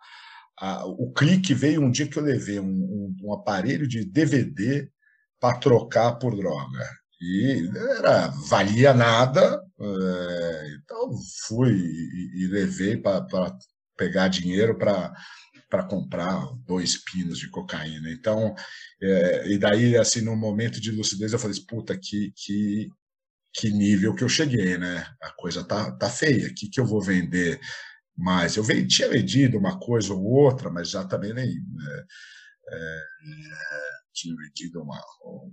a, o clique veio um dia que eu levei um, um, um aparelho de DVD para trocar por droga. E era, valia nada, é, então fui e, e levei para pegar dinheiro para para comprar dois pinos de cocaína. Então, é, e daí, assim, no momento de lucidez, eu falei, puta, que, que, que nível que eu cheguei, né? A coisa tá, tá feia. O que, que eu vou vender mais? Eu vendi, tinha vendido uma coisa ou outra, mas já também nem. Né? É, tinha vendido uma,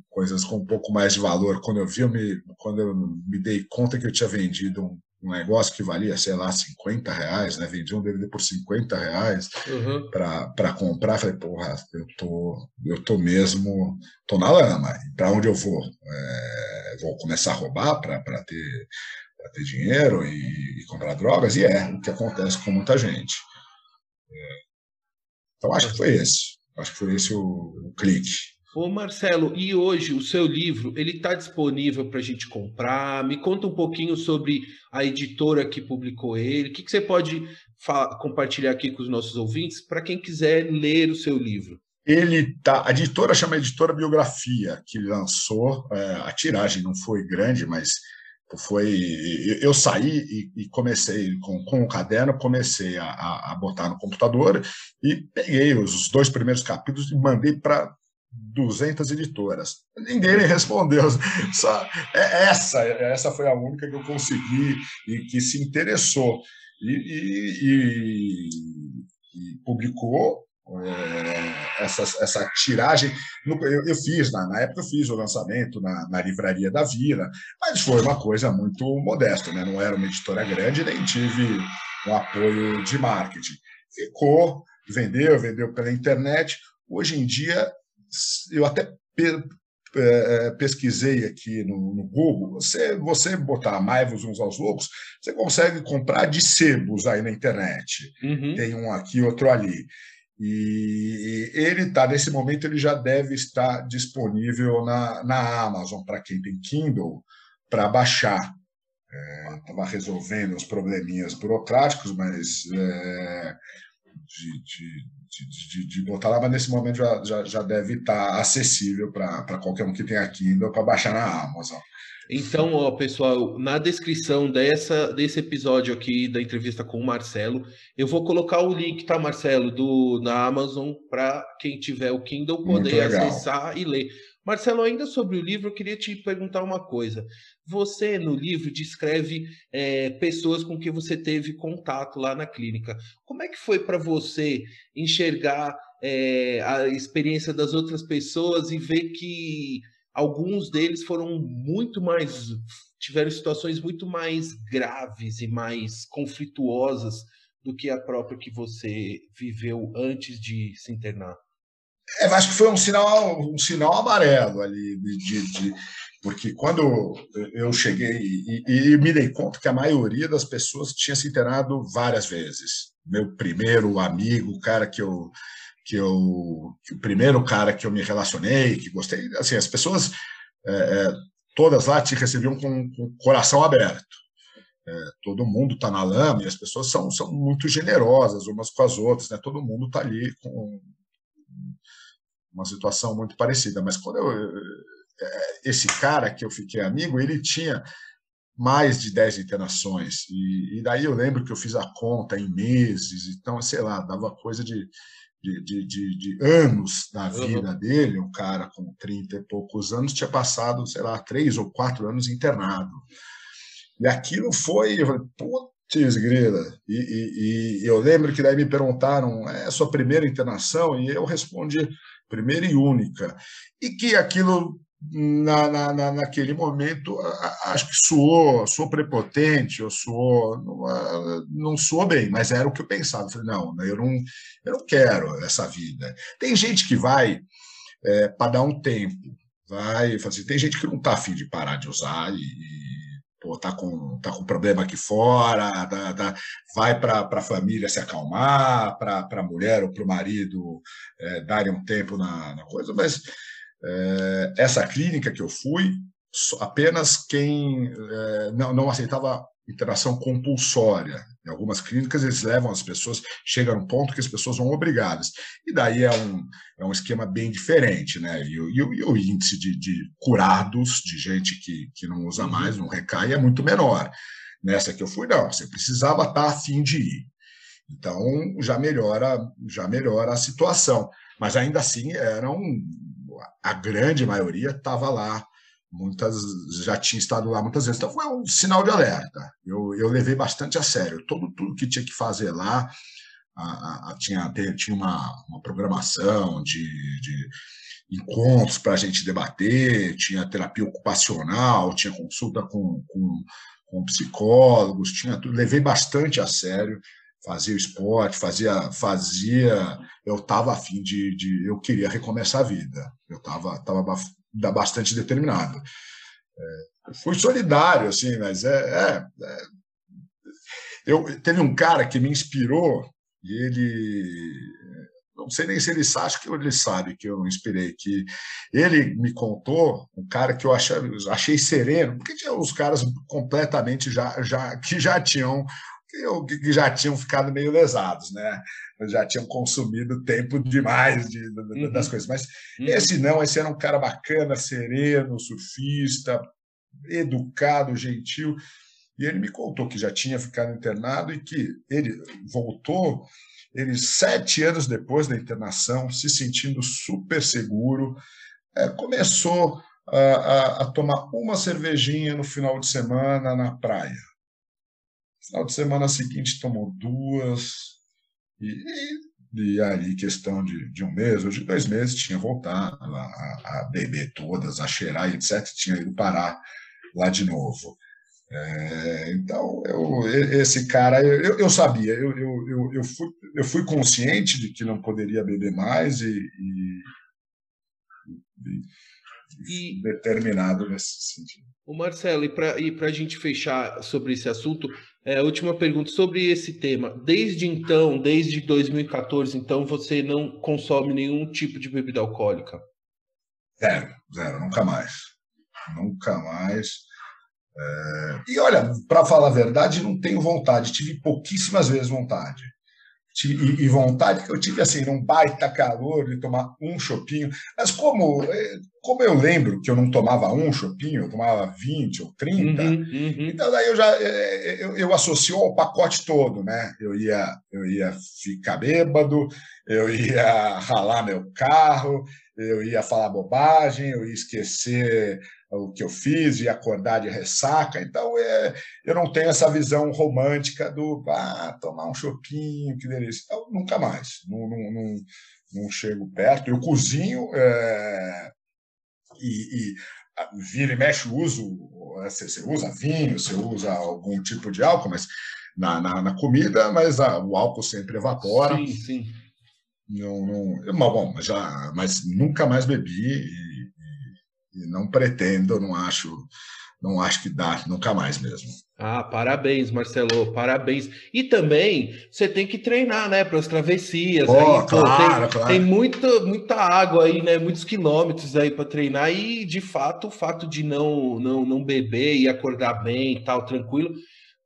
coisas com um pouco mais de valor. Quando eu vi, eu me, quando eu me dei conta que eu tinha vendido um, um negócio que valia, sei lá, 50 reais, né? Vendi um DVD por 50 reais uhum. para comprar. Falei, porra, eu tô, eu tô mesmo, tô na lama. Para onde eu vou? É, vou começar a roubar para ter, ter dinheiro e, e, comprar drogas? E é o que acontece com muita gente. É, então, acho que foi esse. Acho que foi esse o, o clique. Ô Marcelo, e hoje o seu livro ele está disponível para a gente comprar? Me conta um pouquinho sobre a editora que publicou ele. O que, que você pode compartilhar aqui com os nossos ouvintes para quem quiser ler o seu livro? Ele tá, a editora chama Editora Biografia, que lançou. É, a tiragem não foi grande, mas foi. Eu saí e, comecei com, com o caderno, comecei a, a, botar no computador e peguei os dois primeiros capítulos e mandei para 200 editoras. Ninguém me respondeu. *laughs* É, essa, essa foi a única que eu consegui e que se interessou. E, e, e, e publicou é, essa, essa tiragem. Eu, eu fiz, na, na, época, eu fiz o lançamento na, na, Livraria da Vila, mas foi uma coisa muito modesta, né? não era uma editora grande, nem tive um apoio de marketing. Ficou, vendeu, vendeu pela internet. Hoje em dia, eu até é, pesquisei aqui no, no, Google, você, você botar Amai-vos uns aos loucos, você consegue comprar de sebos aí na internet. Uhum. Tem um aqui, outro ali. E ele está, nesse momento, ele já deve estar disponível na, na Amazon para quem tem Kindle para baixar. Estava é, resolvendo os probleminhas burocráticos, mas é, de, de, de, de, botar lá, mas nesse momento já, já, já deve estar acessível para qualquer um que tenha Kindle para baixar na Amazon. Então, ó, pessoal, na descrição dessa, desse episódio aqui da entrevista com o Marcelo, eu vou colocar o link, tá, Marcelo, do, na Amazon, para quem tiver o Kindle poder acessar e ler. Marcelo, ainda sobre o livro, eu queria te perguntar uma coisa. Você, no livro, descreve é, pessoas com quem você teve contato lá na clínica. Como é que foi para você enxergar é, a experiência das outras pessoas e ver que alguns deles foram muito mais. tiveram situações muito mais graves e mais conflituosas do que a própria que você viveu antes de se internar? É, acho que foi um sinal, um sinal amarelo ali, de, de, porque quando eu cheguei e, e, me dei conta que a maioria das pessoas tinha se internado várias vezes. Meu primeiro amigo, o cara que eu, que eu, que o primeiro cara que eu me relacionei, que gostei, assim, as pessoas é, é, todas lá te recebiam com, com o coração aberto. É, todo mundo está na lama e as pessoas são, são muito generosas umas com as outras, né? Todo mundo está ali com uma situação muito parecida. Mas quando eu, é, esse cara que eu fiquei amigo, ele tinha mais de 10 internações. E, e, daí eu lembro que eu fiz a conta em meses, então, sei lá, dava coisa de, de, de, de, de anos da vida uhum. dele. Um cara com 30 e poucos anos tinha passado, sei lá, três ou quatro anos internado. E aquilo foi, eu falei, putz, grila. E, e, e eu lembro que daí me perguntaram, é a sua primeira internação? E eu respondi, primeira e única. E que aquilo, na, na, naquele momento, acho que soou, soou prepotente, ou soou, não, não soou bem, mas era o que eu pensava. Falei, não, eu não, eu não quero essa vida. Tem gente que vai é, para dar um tempo, vai, assim, tem gente que não está afim de parar de usar e, pô, tá com, tá com problema aqui fora, tá, tá, vai para a família se acalmar, para a mulher ou para o marido é, darem um tempo na, na coisa, mas é, essa clínica que eu fui, apenas quem é, não, não aceitava interação compulsória. Em algumas clínicas, eles levam as pessoas, chega a um ponto que as pessoas vão obrigadas. E daí é um, é um esquema bem diferente, né? E, e, e o índice de, de, curados, de gente que, que não usa uhum. mais, não recai, é muito menor. Nessa que eu fui, não, você precisava estar a fim de ir. Então, já melhora, já melhora a situação. Mas ainda assim, eram, a grande maioria estava lá muitas já tinha estado lá muitas vezes. Então foi um sinal de alerta. Eu, eu levei bastante a sério. Todo tudo que tinha que fazer lá a, a, tinha tinha uma, uma programação de, de encontros para a gente debater, tinha terapia ocupacional, tinha consulta com, com, com psicólogos, tinha tudo. Levei bastante a sério. Fazia esporte, fazia, fazia. Eu estava afim de, de, eu queria recomeçar a vida. Eu estava tava bastante determinado. É, fui solidário, assim, mas é, é, é, eu teve um cara que me inspirou e ele não sei nem se ele acha que ele sabe que eu inspirei, que ele me contou, um cara que eu achei, achei sereno, porque tinha os caras completamente já, já que já tinham que já tinham ficado meio lesados, né? Já tinham consumido tempo demais de, de, das uhum. coisas. Mas uhum. esse não, esse era um cara bacana, sereno, surfista, educado, gentil. E ele me contou que já tinha ficado internado e que ele voltou, ele sete anos depois da internação, se sentindo super seguro, é, começou a, a, a tomar uma cervejinha no final de semana na praia Final de semana seguinte tomou duas, e, e aí, questão de, de um mês ou de dois meses, tinha voltado a, a beber todas, a cheirar e etc. Tinha ido parar lá de novo. É, então, eu, esse cara, eu, eu sabia, eu, eu, eu, fui, eu fui consciente de que não poderia beber mais e, e, E- determinado nesse sentido. O Marcelo, e para a gente fechar sobre esse assunto, é, última pergunta sobre esse tema. Desde então, desde 2014, então, você não consome nenhum tipo de bebida alcoólica? Zero, zero, nunca mais. Nunca mais. É, E olha, para falar a verdade, não tenho vontade. Tive pouquíssimas vezes vontade. E, vontade que eu tive assim, num baita calor de tomar um chopinho. Mas como, eh, como eu lembro que eu não tomava um chopinho, eu tomava 20 ou 30, Uhum, uhum. então daí eu já eh, eu, eu associo ao pacote todo, né? Eu ia eu ia ficar bêbado, eu ia ralar meu carro, eu ia falar bobagem, eu ia esquecer o que eu fiz, ia acordar de ressaca. Então é, eu não tenho essa visão romântica do ah, tomar um chopinho, que delícia. Então, nunca mais, não, não, não, não chego perto. Eu cozinho é, e, e vira e mexe uso, você, usa vinho, você usa algum tipo de álcool, mas na, na, na comida, mas ah, o álcool sempre evapora. Sim, sim. Não, não, eu- mas, bom, mas já, mas nunca mais bebi e, e- e não pretendo, não acho, não acho que dá, nunca mais mesmo. Ah, parabéns, Marcelo, parabéns. E também você tem que treinar, né, para as travessias. Pô, aí, pô, claro, tem, claro. tem muita, muita água aí, né? Muitos quilômetros aí para treinar. E de fato, o fato de não, não, não beber e acordar bem tal, tranquilo,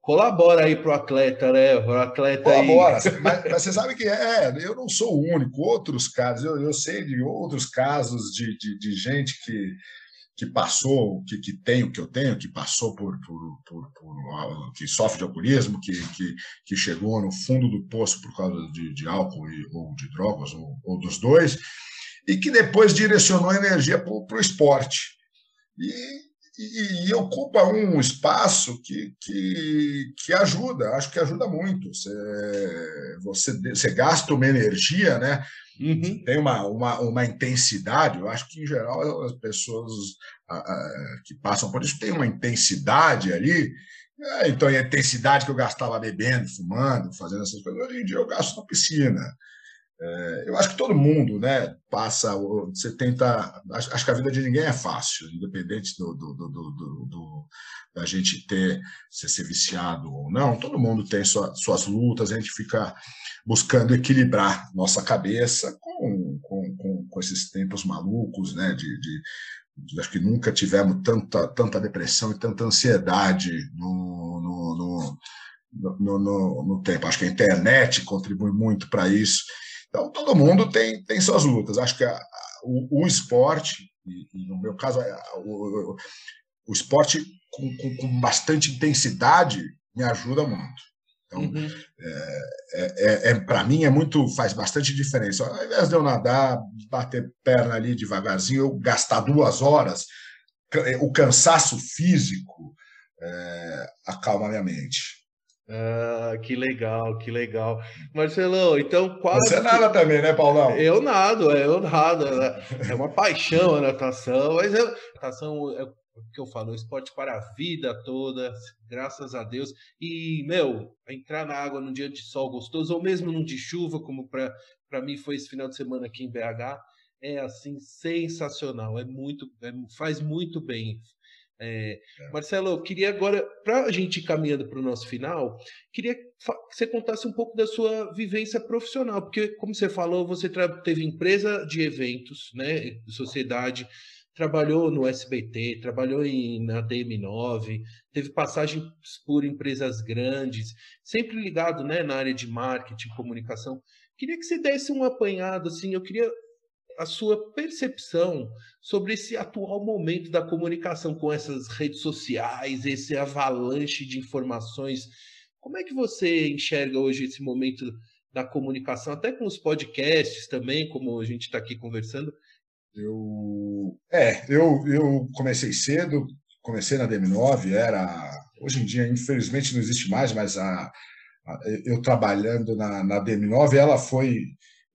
colabora aí pro atleta, né? O atleta aí. Colabora, *laughs* mas, mas você sabe que é, eu não sou o único, outros casos, eu, eu sei de outros casos de, de, de gente que, que passou, que, que tem o que eu tenho, que passou por, por, por, por- que sofre de alcoolismo, que, que, que chegou no fundo do poço por causa de, de álcool e, ou de drogas, ou, ou dos dois, e que depois direcionou a energia para o esporte. E, e, e ocupa um espaço que, que, que ajuda, acho que ajuda muito. Você, você, você gasta uma energia, né? Uhum. tem uma, uma, uma intensidade, eu acho que, em geral, as pessoas ah, ah, que passam por isso têm uma intensidade ali. Ah, Então, a intensidade que eu gastava bebendo, fumando, fazendo essas coisas, hoje em dia eu gasto na piscina. É, Eu acho que todo mundo né, passa, você tenta. Acho que a vida de ninguém é fácil, independente do, do, do, do- da gente ter, ser, ser viciado ou não, todo mundo tem sua- suas lutas, a gente fica buscando equilibrar nossa cabeça com, com, com, com esses tempos malucos, né? De, de, acho que nunca tivemos tanta, tanta depressão e tanta ansiedade no, no, no, no, no tempo. Acho que a internet contribui muito para isso. Então, todo mundo tem, tem suas lutas. Acho que a- a- o, o esporte, e, e no meu caso, é, o, o, o esporte com, com, com bastante intensidade me ajuda muito. Então, Uhum. é, é, para mim é muito faz bastante diferença. Ao invés de eu nadar, bater perna ali devagarzinho, eu gastar duas horas, é, o cansaço físico é, acalma minha mente. Ah, que legal, que legal. Marcelão, então quase. Você nada também, né, Paulão? Eu nado, é, eu nado. né? É uma paixão a natação, mas eu, natação é o que eu falo, é esporte para a vida toda, graças a Deus. E, meu, entrar na água num dia de sol gostoso, ou mesmo num de chuva, como para mim foi esse final de semana aqui em BH, é assim, sensacional. É muito, é- faz muito bem. É, Marcelo, eu queria agora, para a gente ir caminhando para o nosso final, queria que você contasse um pouco da sua vivência profissional, porque, como você falou, você teve empresa de eventos, né, de sociedade, trabalhou no SBT, trabalhou em, na DM9, teve passagens por empresas grandes, sempre ligado né, na área de marketing, comunicação. Queria que você desse um apanhado, assim, eu queria a sua percepção sobre esse atual momento da comunicação com essas redes sociais, esse avalanche de informações. Como é que você enxerga hoje esse momento da comunicação, até com os podcasts também, como a gente está aqui conversando? Eu, é, eu, eu comecei cedo, comecei na DM9, era. Hoje em dia, infelizmente, não existe mais, mas a, eu trabalhando na, na DM9, ela foi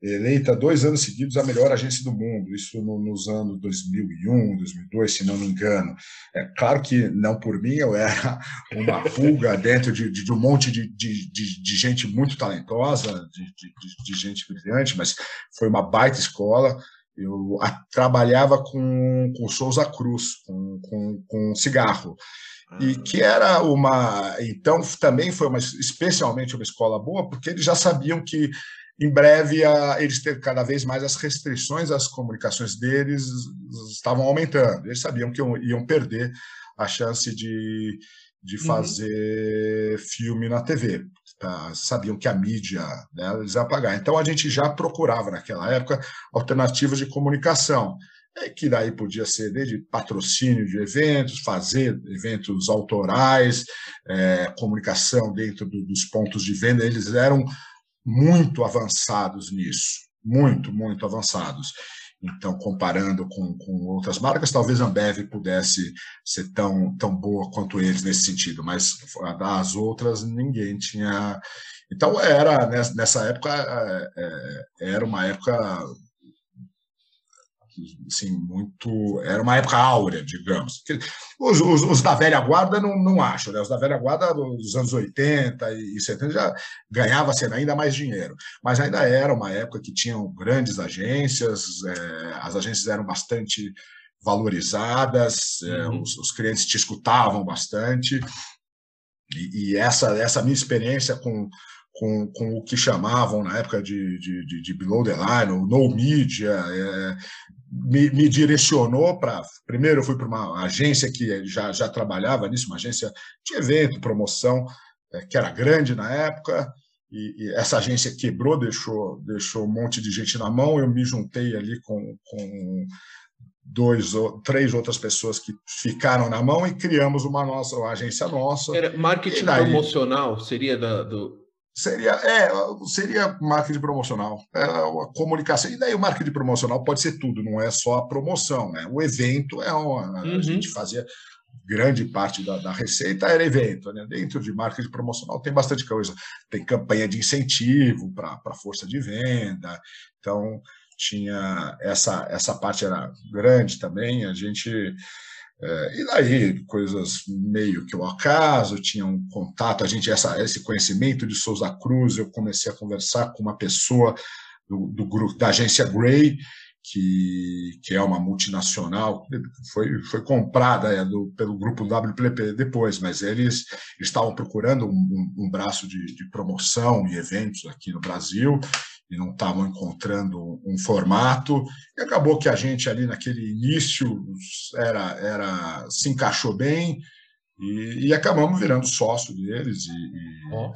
eleita dois anos seguidos a melhor agência do mundo, isso no- nos anos 2001, 2002, se não me engano. É claro que não por mim, eu era *laughs* uma pulga dentro de, de, de um monte de, de, gente muito talentosa, de, de, de- de gente brilhante, mas foi uma baita escola. eu a, trabalhava com, com Souza Cruz, com, com, com cigarro. E Ah. que era uma. Então, também foi uma, especialmente uma escola boa, porque eles já sabiam que em breve a, eles ter cada vez mais as restrições às comunicações deles estavam aumentando. Eles sabiam que iam, iam perder a chance de, de Uhum. fazer filme na TV. tá? Sabiam que a mídia né, eles iam pagar. Então a gente já procurava naquela época alternativas de comunicação. É que daí podia ser desde patrocínio de eventos, fazer eventos autorais, é, comunicação dentro do, dos pontos de venda. Eles eram muito avançados nisso, muito, muito avançados. Então, comparando com, com outras marcas, talvez a Ambev pudesse ser tão, tão boa quanto eles nesse sentido, mas as outras ninguém tinha. Então, era nessa época, é, era uma época assim, muito. Era uma época áurea, digamos. Os, os, os, da velha guarda não, não acham, né? Os da velha guarda dos anos 80 e 70 já ganhava-se ainda mais dinheiro. Mas ainda era uma época que tinham grandes agências, é, as agências eram bastante valorizadas, é, os, os, clientes te escutavam bastante. E, e essa, essa minha experiência com, com, com, o que chamavam na época de, de, de below the line, o no media, é, me, me, direcionou para. Primeiro, eu fui para uma agência que já, já trabalhava nisso, uma agência de evento, promoção, é, que era grande na época, e, e, essa agência quebrou, deixou, deixou um monte de gente na mão. Eu me juntei ali com, com dois ou três outras pessoas que ficaram na mão e criamos uma nossa uma agência nossa. Era marketing daí, promocional seria da, do Seria, é, seria marketing promocional, é a comunicação. E daí o marketing promocional pode ser tudo, não é só a promoção, né? O evento é uma. Uhum. A gente fazia grande parte da, da, receita era evento, né? Dentro de marketing promocional tem bastante coisa. Tem campanha de incentivo para força de venda. Então, tinha essa, essa parte era grande também. A gente. É, e daí, coisas meio que o acaso, tinha um contato, a gente, essa, esse conhecimento de Souza Cruz, eu comecei a conversar com uma pessoa do, grupo, da agência Gray, que, que é uma multinacional, foi, foi comprada é, do, pelo grupo WPP depois, mas eles estavam procurando um, um, um braço de, de promoção e eventos aqui no Brasil, e não estavam encontrando um formato, e acabou que a gente ali naquele início era, era se encaixou bem, e, e acabamos virando sócio deles, e, e oh.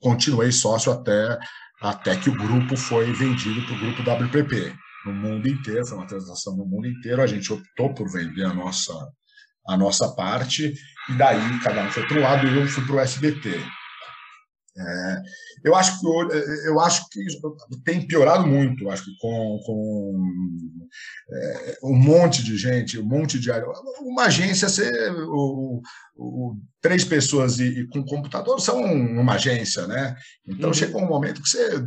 continuei sócio até, até que o grupo foi vendido para o grupo WPP, no mundo inteiro, foi uma transação no mundo inteiro, a gente optou por vender a nossa, a nossa parte, e daí cada um foi para o lado e eu fui para o SBT. É, eu acho que eu acho que tem piorado muito, acho que com, com é, um monte de gente, um monte de uma agência ser o, o, três pessoas e, e, com computador são uma agência, né? Então uhum. chegou um momento que você,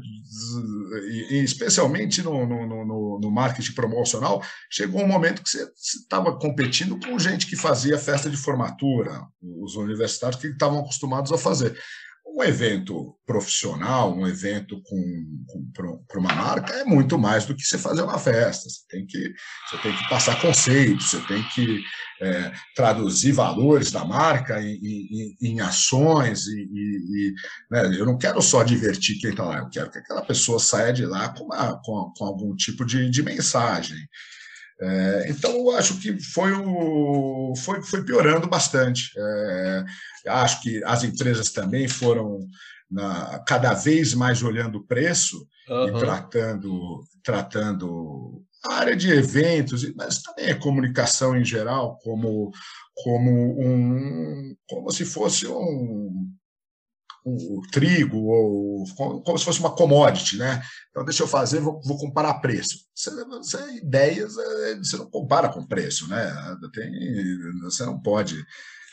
e, especialmente no, no, no, no, marketing promocional, chegou um momento que você estava competindo com gente que fazia festa de formatura, os universitários que estavam acostumados a fazer um evento profissional, um evento para uma marca é muito mais do que você fazer uma festa. Você tem que, você tem que passar conceitos, você tem que é, traduzir valores da marca em, em, em ações. E, e né, eu não quero só divertir quem está lá, eu quero que aquela pessoa saia de lá com, uma, com, com algum tipo de, de mensagem. É, então, eu acho que foi, o, foi, foi piorando bastante. É, acho que as empresas também foram na, cada vez mais olhando o preço uhum. e tratando, tratando a área de eventos, mas também a comunicação em geral como, como, um, como se fosse um, o trigo, ou como se fosse uma commodity, né? Então, deixa eu fazer, vou, vou comparar preço. Você, você, ideias, você não compara com preço, né? Tem, você não pode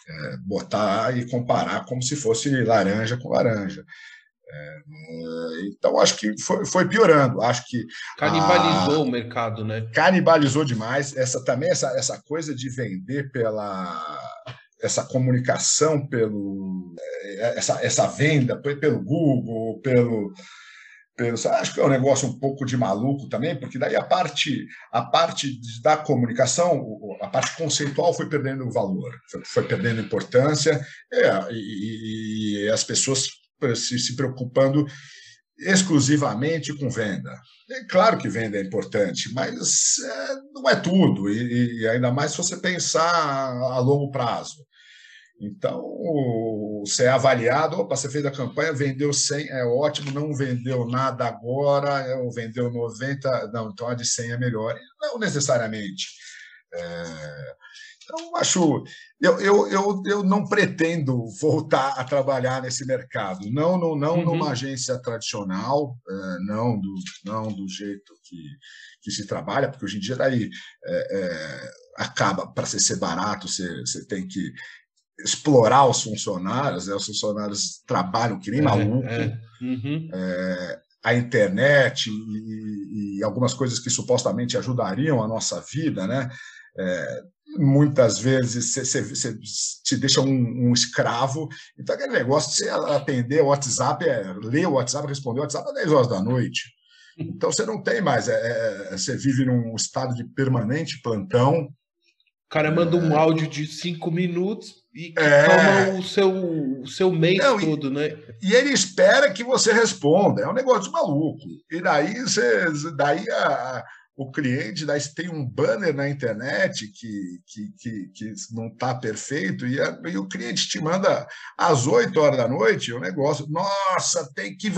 é, botar e comparar como se fosse laranja com laranja. É, então, acho que foi, foi, piorando. Acho que. Canibalizou a, o mercado, né? Canibalizou demais. Essa também, essa, essa coisa de vender pela essa comunicação pelo essa, essa venda pelo Google, pelo pensar, acho que é um negócio um pouco de maluco também, porque daí a parte, a parte da comunicação, a parte conceitual foi perdendo valor, foi, foi perdendo importância, é, e, e, as pessoas se, se preocupando exclusivamente com venda. É claro que venda é importante, mas é, não é tudo, e, e, ainda mais se você pensar a longo prazo. Então, você é avaliado, opa, você fez a campanha, vendeu 100, é ótimo, não vendeu nada agora, ou vendeu 90, não, então a de 100 é melhor. Não necessariamente. É, então, acho. Eu, eu, eu, eu não pretendo voltar a trabalhar nesse mercado, não, não, não uhum. numa agência tradicional, é, não, do, não do jeito que, que se trabalha, porque hoje em dia daí é, é, acaba para ser barato, você, você tem que explorar os funcionários, né? os funcionários trabalham que nem é, maluco. É. Uhum. É, a internet e, e, algumas coisas que supostamente ajudariam a nossa vida, né? É, muitas vezes você te deixa um, um, escravo. Então, aquele negócio de você atender o WhatsApp, é, ler o WhatsApp, responder o WhatsApp às 10 horas da noite. Então, você não tem mais, é, é, você vive num estado de permanente plantão. O cara manda um áudio de cinco minutos, e que é... toma o seu, o seu mês Não, todo, e, né? E ele espera que você responda. É um negócio maluco. E daí, você, daí a, o cliente daí tem um banner na internet que, que, que, que não está perfeito e, a, e, o cliente te manda às 8 horas da noite o negócio. Nossa, tem que.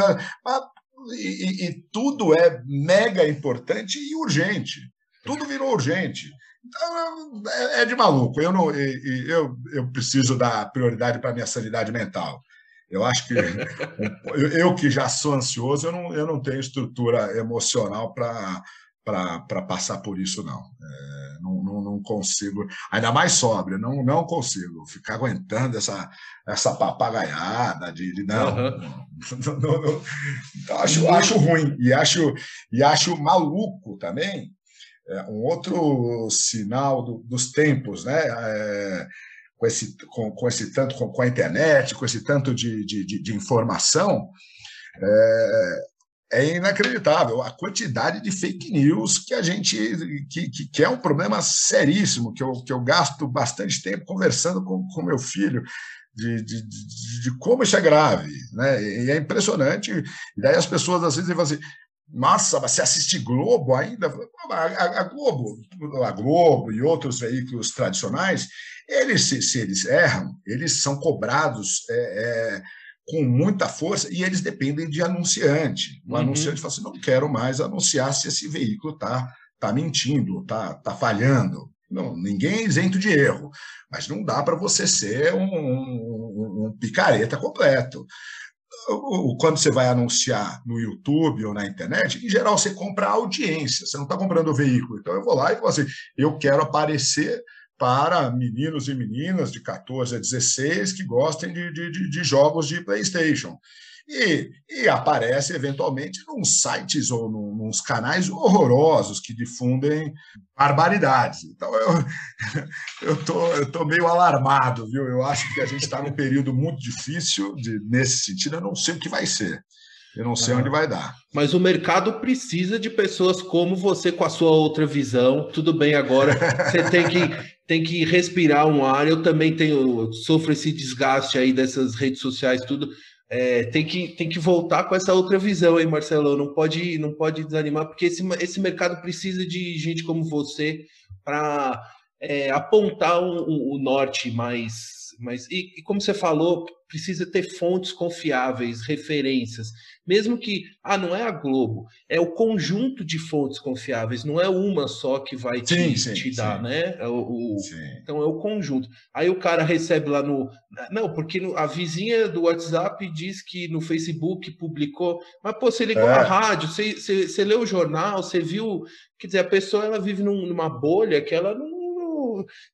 E, e tudo é mega importante e urgente. Tudo virou urgente. Então, é, é de maluco. Eu, não, eu, eu preciso dar prioridade para a minha sanidade mental. Eu acho que *laughs* eu, que já sou ansioso, eu não, eu não tenho estrutura emocional para passar por isso, não. É, não, não. não, consigo, ainda mais sóbrio, não, não consigo ficar aguentando essa, essa papagaiada de, de não, uhum. não, não, não, Então, acho, acho ruim e acho, e acho maluco também um outro sinal do, dos tempos, né? É, com esse, com, com, esse tanto com, com, a internet, com esse tanto de, de, de, de informação, é, é, inacreditável a quantidade de fake news que a gente que, que, que, é um problema seríssimo que eu, que eu gasto bastante tempo conversando com, com meu filho de, de, de, de, como isso é grave, né? E é impressionante. E daí as pessoas às vezes falam assim: nossa, você assiste Globo ainda? A, a, Globo, a Globo e outros veículos tradicionais, eles, se, se eles erram, eles são cobrados é, é, com muita força e eles dependem de anunciante. O uhum. anunciante fala assim: não quero mais anunciar se esse veículo está tá mentindo, está tá falhando. Não, ninguém é isento de erro, mas não dá para você ser um, um, um picareta completo quando você vai anunciar no YouTube ou na internet, em geral você compra audiência, você não está comprando o veículo. Então eu vou lá e falo assim: eu quero aparecer para meninos e meninas de 14 a 16 que gostem de, de, de jogos de PlayStation e, e aparece eventualmente nos sites ou num, nos canais horrorosos que difundem barbaridades. Então eu *laughs* eu tô, eu tô meio alarmado, viu? Eu acho que a gente está num período muito difícil de, nesse sentido. Eu não sei o que vai ser. Eu não sei ah, onde vai dar. Mas o mercado precisa de pessoas como você com a sua outra visão. Tudo bem agora, *laughs* você tem que tem que respirar um ar. Eu também tenho sofro esse desgaste aí dessas redes sociais tudo é, tem, que, tem que voltar com essa outra visão aí, Marcelo. Não pode, não pode desanimar, porque esse, esse mercado precisa de gente como você para é, apontar o, o, norte mais. mais e, e, como você falou, precisa ter fontes confiáveis, referências. Mesmo que, ah, não é a Globo, é o conjunto de fontes confiáveis, não é uma só que vai sim, te, sim, te dar, sim. né? É o, o então é o conjunto. Aí o cara recebe lá no. Não, porque a vizinha do WhatsApp diz que no Facebook publicou, mas pô, você ligou é. a rádio, você, você, você leu o jornal, você viu. Quer dizer, a pessoa ela vive num, numa bolha que ela não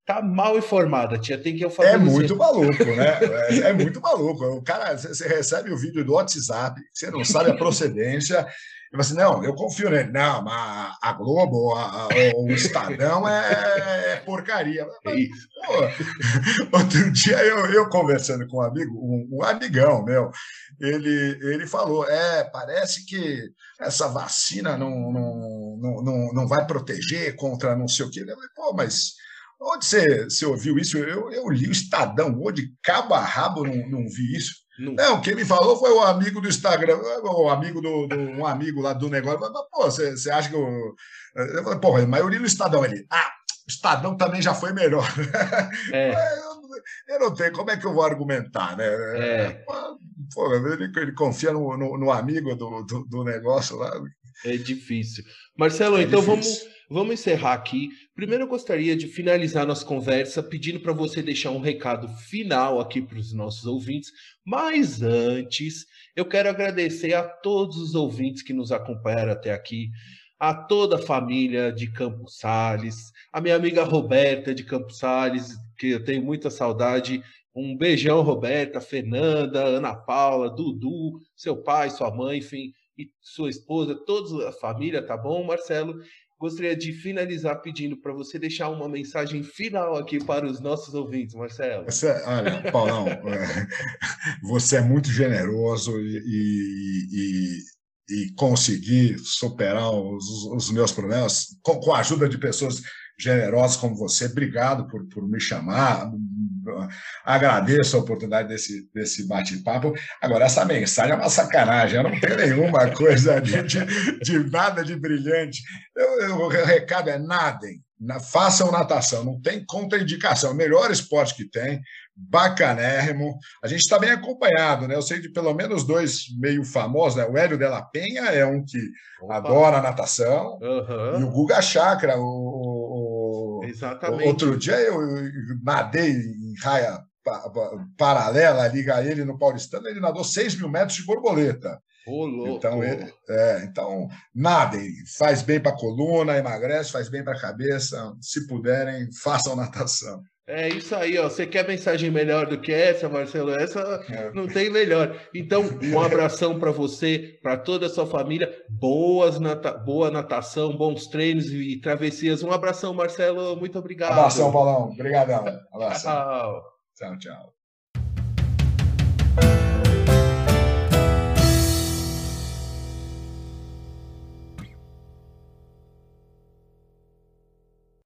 tá mal informada, tia. Tem que eu fazer. É muito maluco, né? É, é, muito maluco. O cara, você recebe o vídeo do WhatsApp, você não sabe a procedência. E você, não, eu confio nele. Não, mas a Globo, a, a, o Estadão é, é porcaria. Pô, outro dia eu, eu conversando com um amigo, um, um amigão meu, ele, ele falou: é, parece que essa vacina não, não, não, não vai proteger contra não sei o quê. Eu falei, pô, mas onde você, você ouviu isso? Eu, eu li o Estadão, hoje, cabo a rabo, não, não vi isso. Não. não, quem me falou foi o amigo do Instagram, o amigo do, do um amigo lá do negócio. Mas, pô, você, você acha que eu. Eu falei, porra, mas eu li no Estadão. Ele, ah, o Estadão também já foi melhor. É. *laughs* Eu, eu, não tenho, como é que eu vou argumentar, né? É. Pô, ele, ele confia no, no, no amigo do, do, do, negócio lá. É difícil. Marcelo, é então difícil. vamos. Vamos encerrar aqui. Primeiro, eu gostaria de finalizar nossa conversa pedindo para você deixar um recado final aqui para os nossos ouvintes. Mas antes, eu quero agradecer a todos os ouvintes que nos acompanharam até aqui a toda a família de Campos Sales, a minha amiga Roberta de Campos Sales, que eu tenho muita saudade. Um beijão, Roberta, Fernanda, Ana Paula, Dudu, seu pai, sua mãe, enfim, e sua esposa, toda a família, tá bom, Marcelo? Gostaria de finalizar pedindo para você deixar uma mensagem final aqui para os nossos ouvintes, Marcelo. Você, olha, Paulão, você é muito generoso e, e, e conseguir superar os, os meus problemas com, com, a ajuda de pessoas generosas como você. Obrigado por, por me chamar. Agradeço a oportunidade desse, desse bate-papo. Agora, essa mensagem é uma sacanagem. Eu não tenho nenhuma *laughs* coisa de, de, de nada de brilhante. Eu, eu, o recado é nadem. Façam natação, não tem contraindicação. O melhor esporte que tem bacanérrimo. A gente está bem acompanhado, né? Eu sei de pelo menos dois meio famosos, né? O Hélio Della Penha é um que Opa. adora natação, uhum. e o Guga Chakra, o, Exatamente. outro dia eu nadei em raia paralela, liga ele no Paulistano, ele nadou 6 mil metros de borboleta. então, ele, é, então, nadem, faz bem para a coluna, emagrece, faz bem para a cabeça. Se puderem, façam natação. É isso aí, ó. Você quer mensagem melhor do que essa, Marcelo? Essa é. não tem melhor. Então, um abração para você, para toda a sua família. Boas nata... Boa natação, bons treinos e travessias. Um abração, Marcelo. Muito obrigado. Abração, Paulão. Obrigadão. Abração. Tchau, tchau. tchau.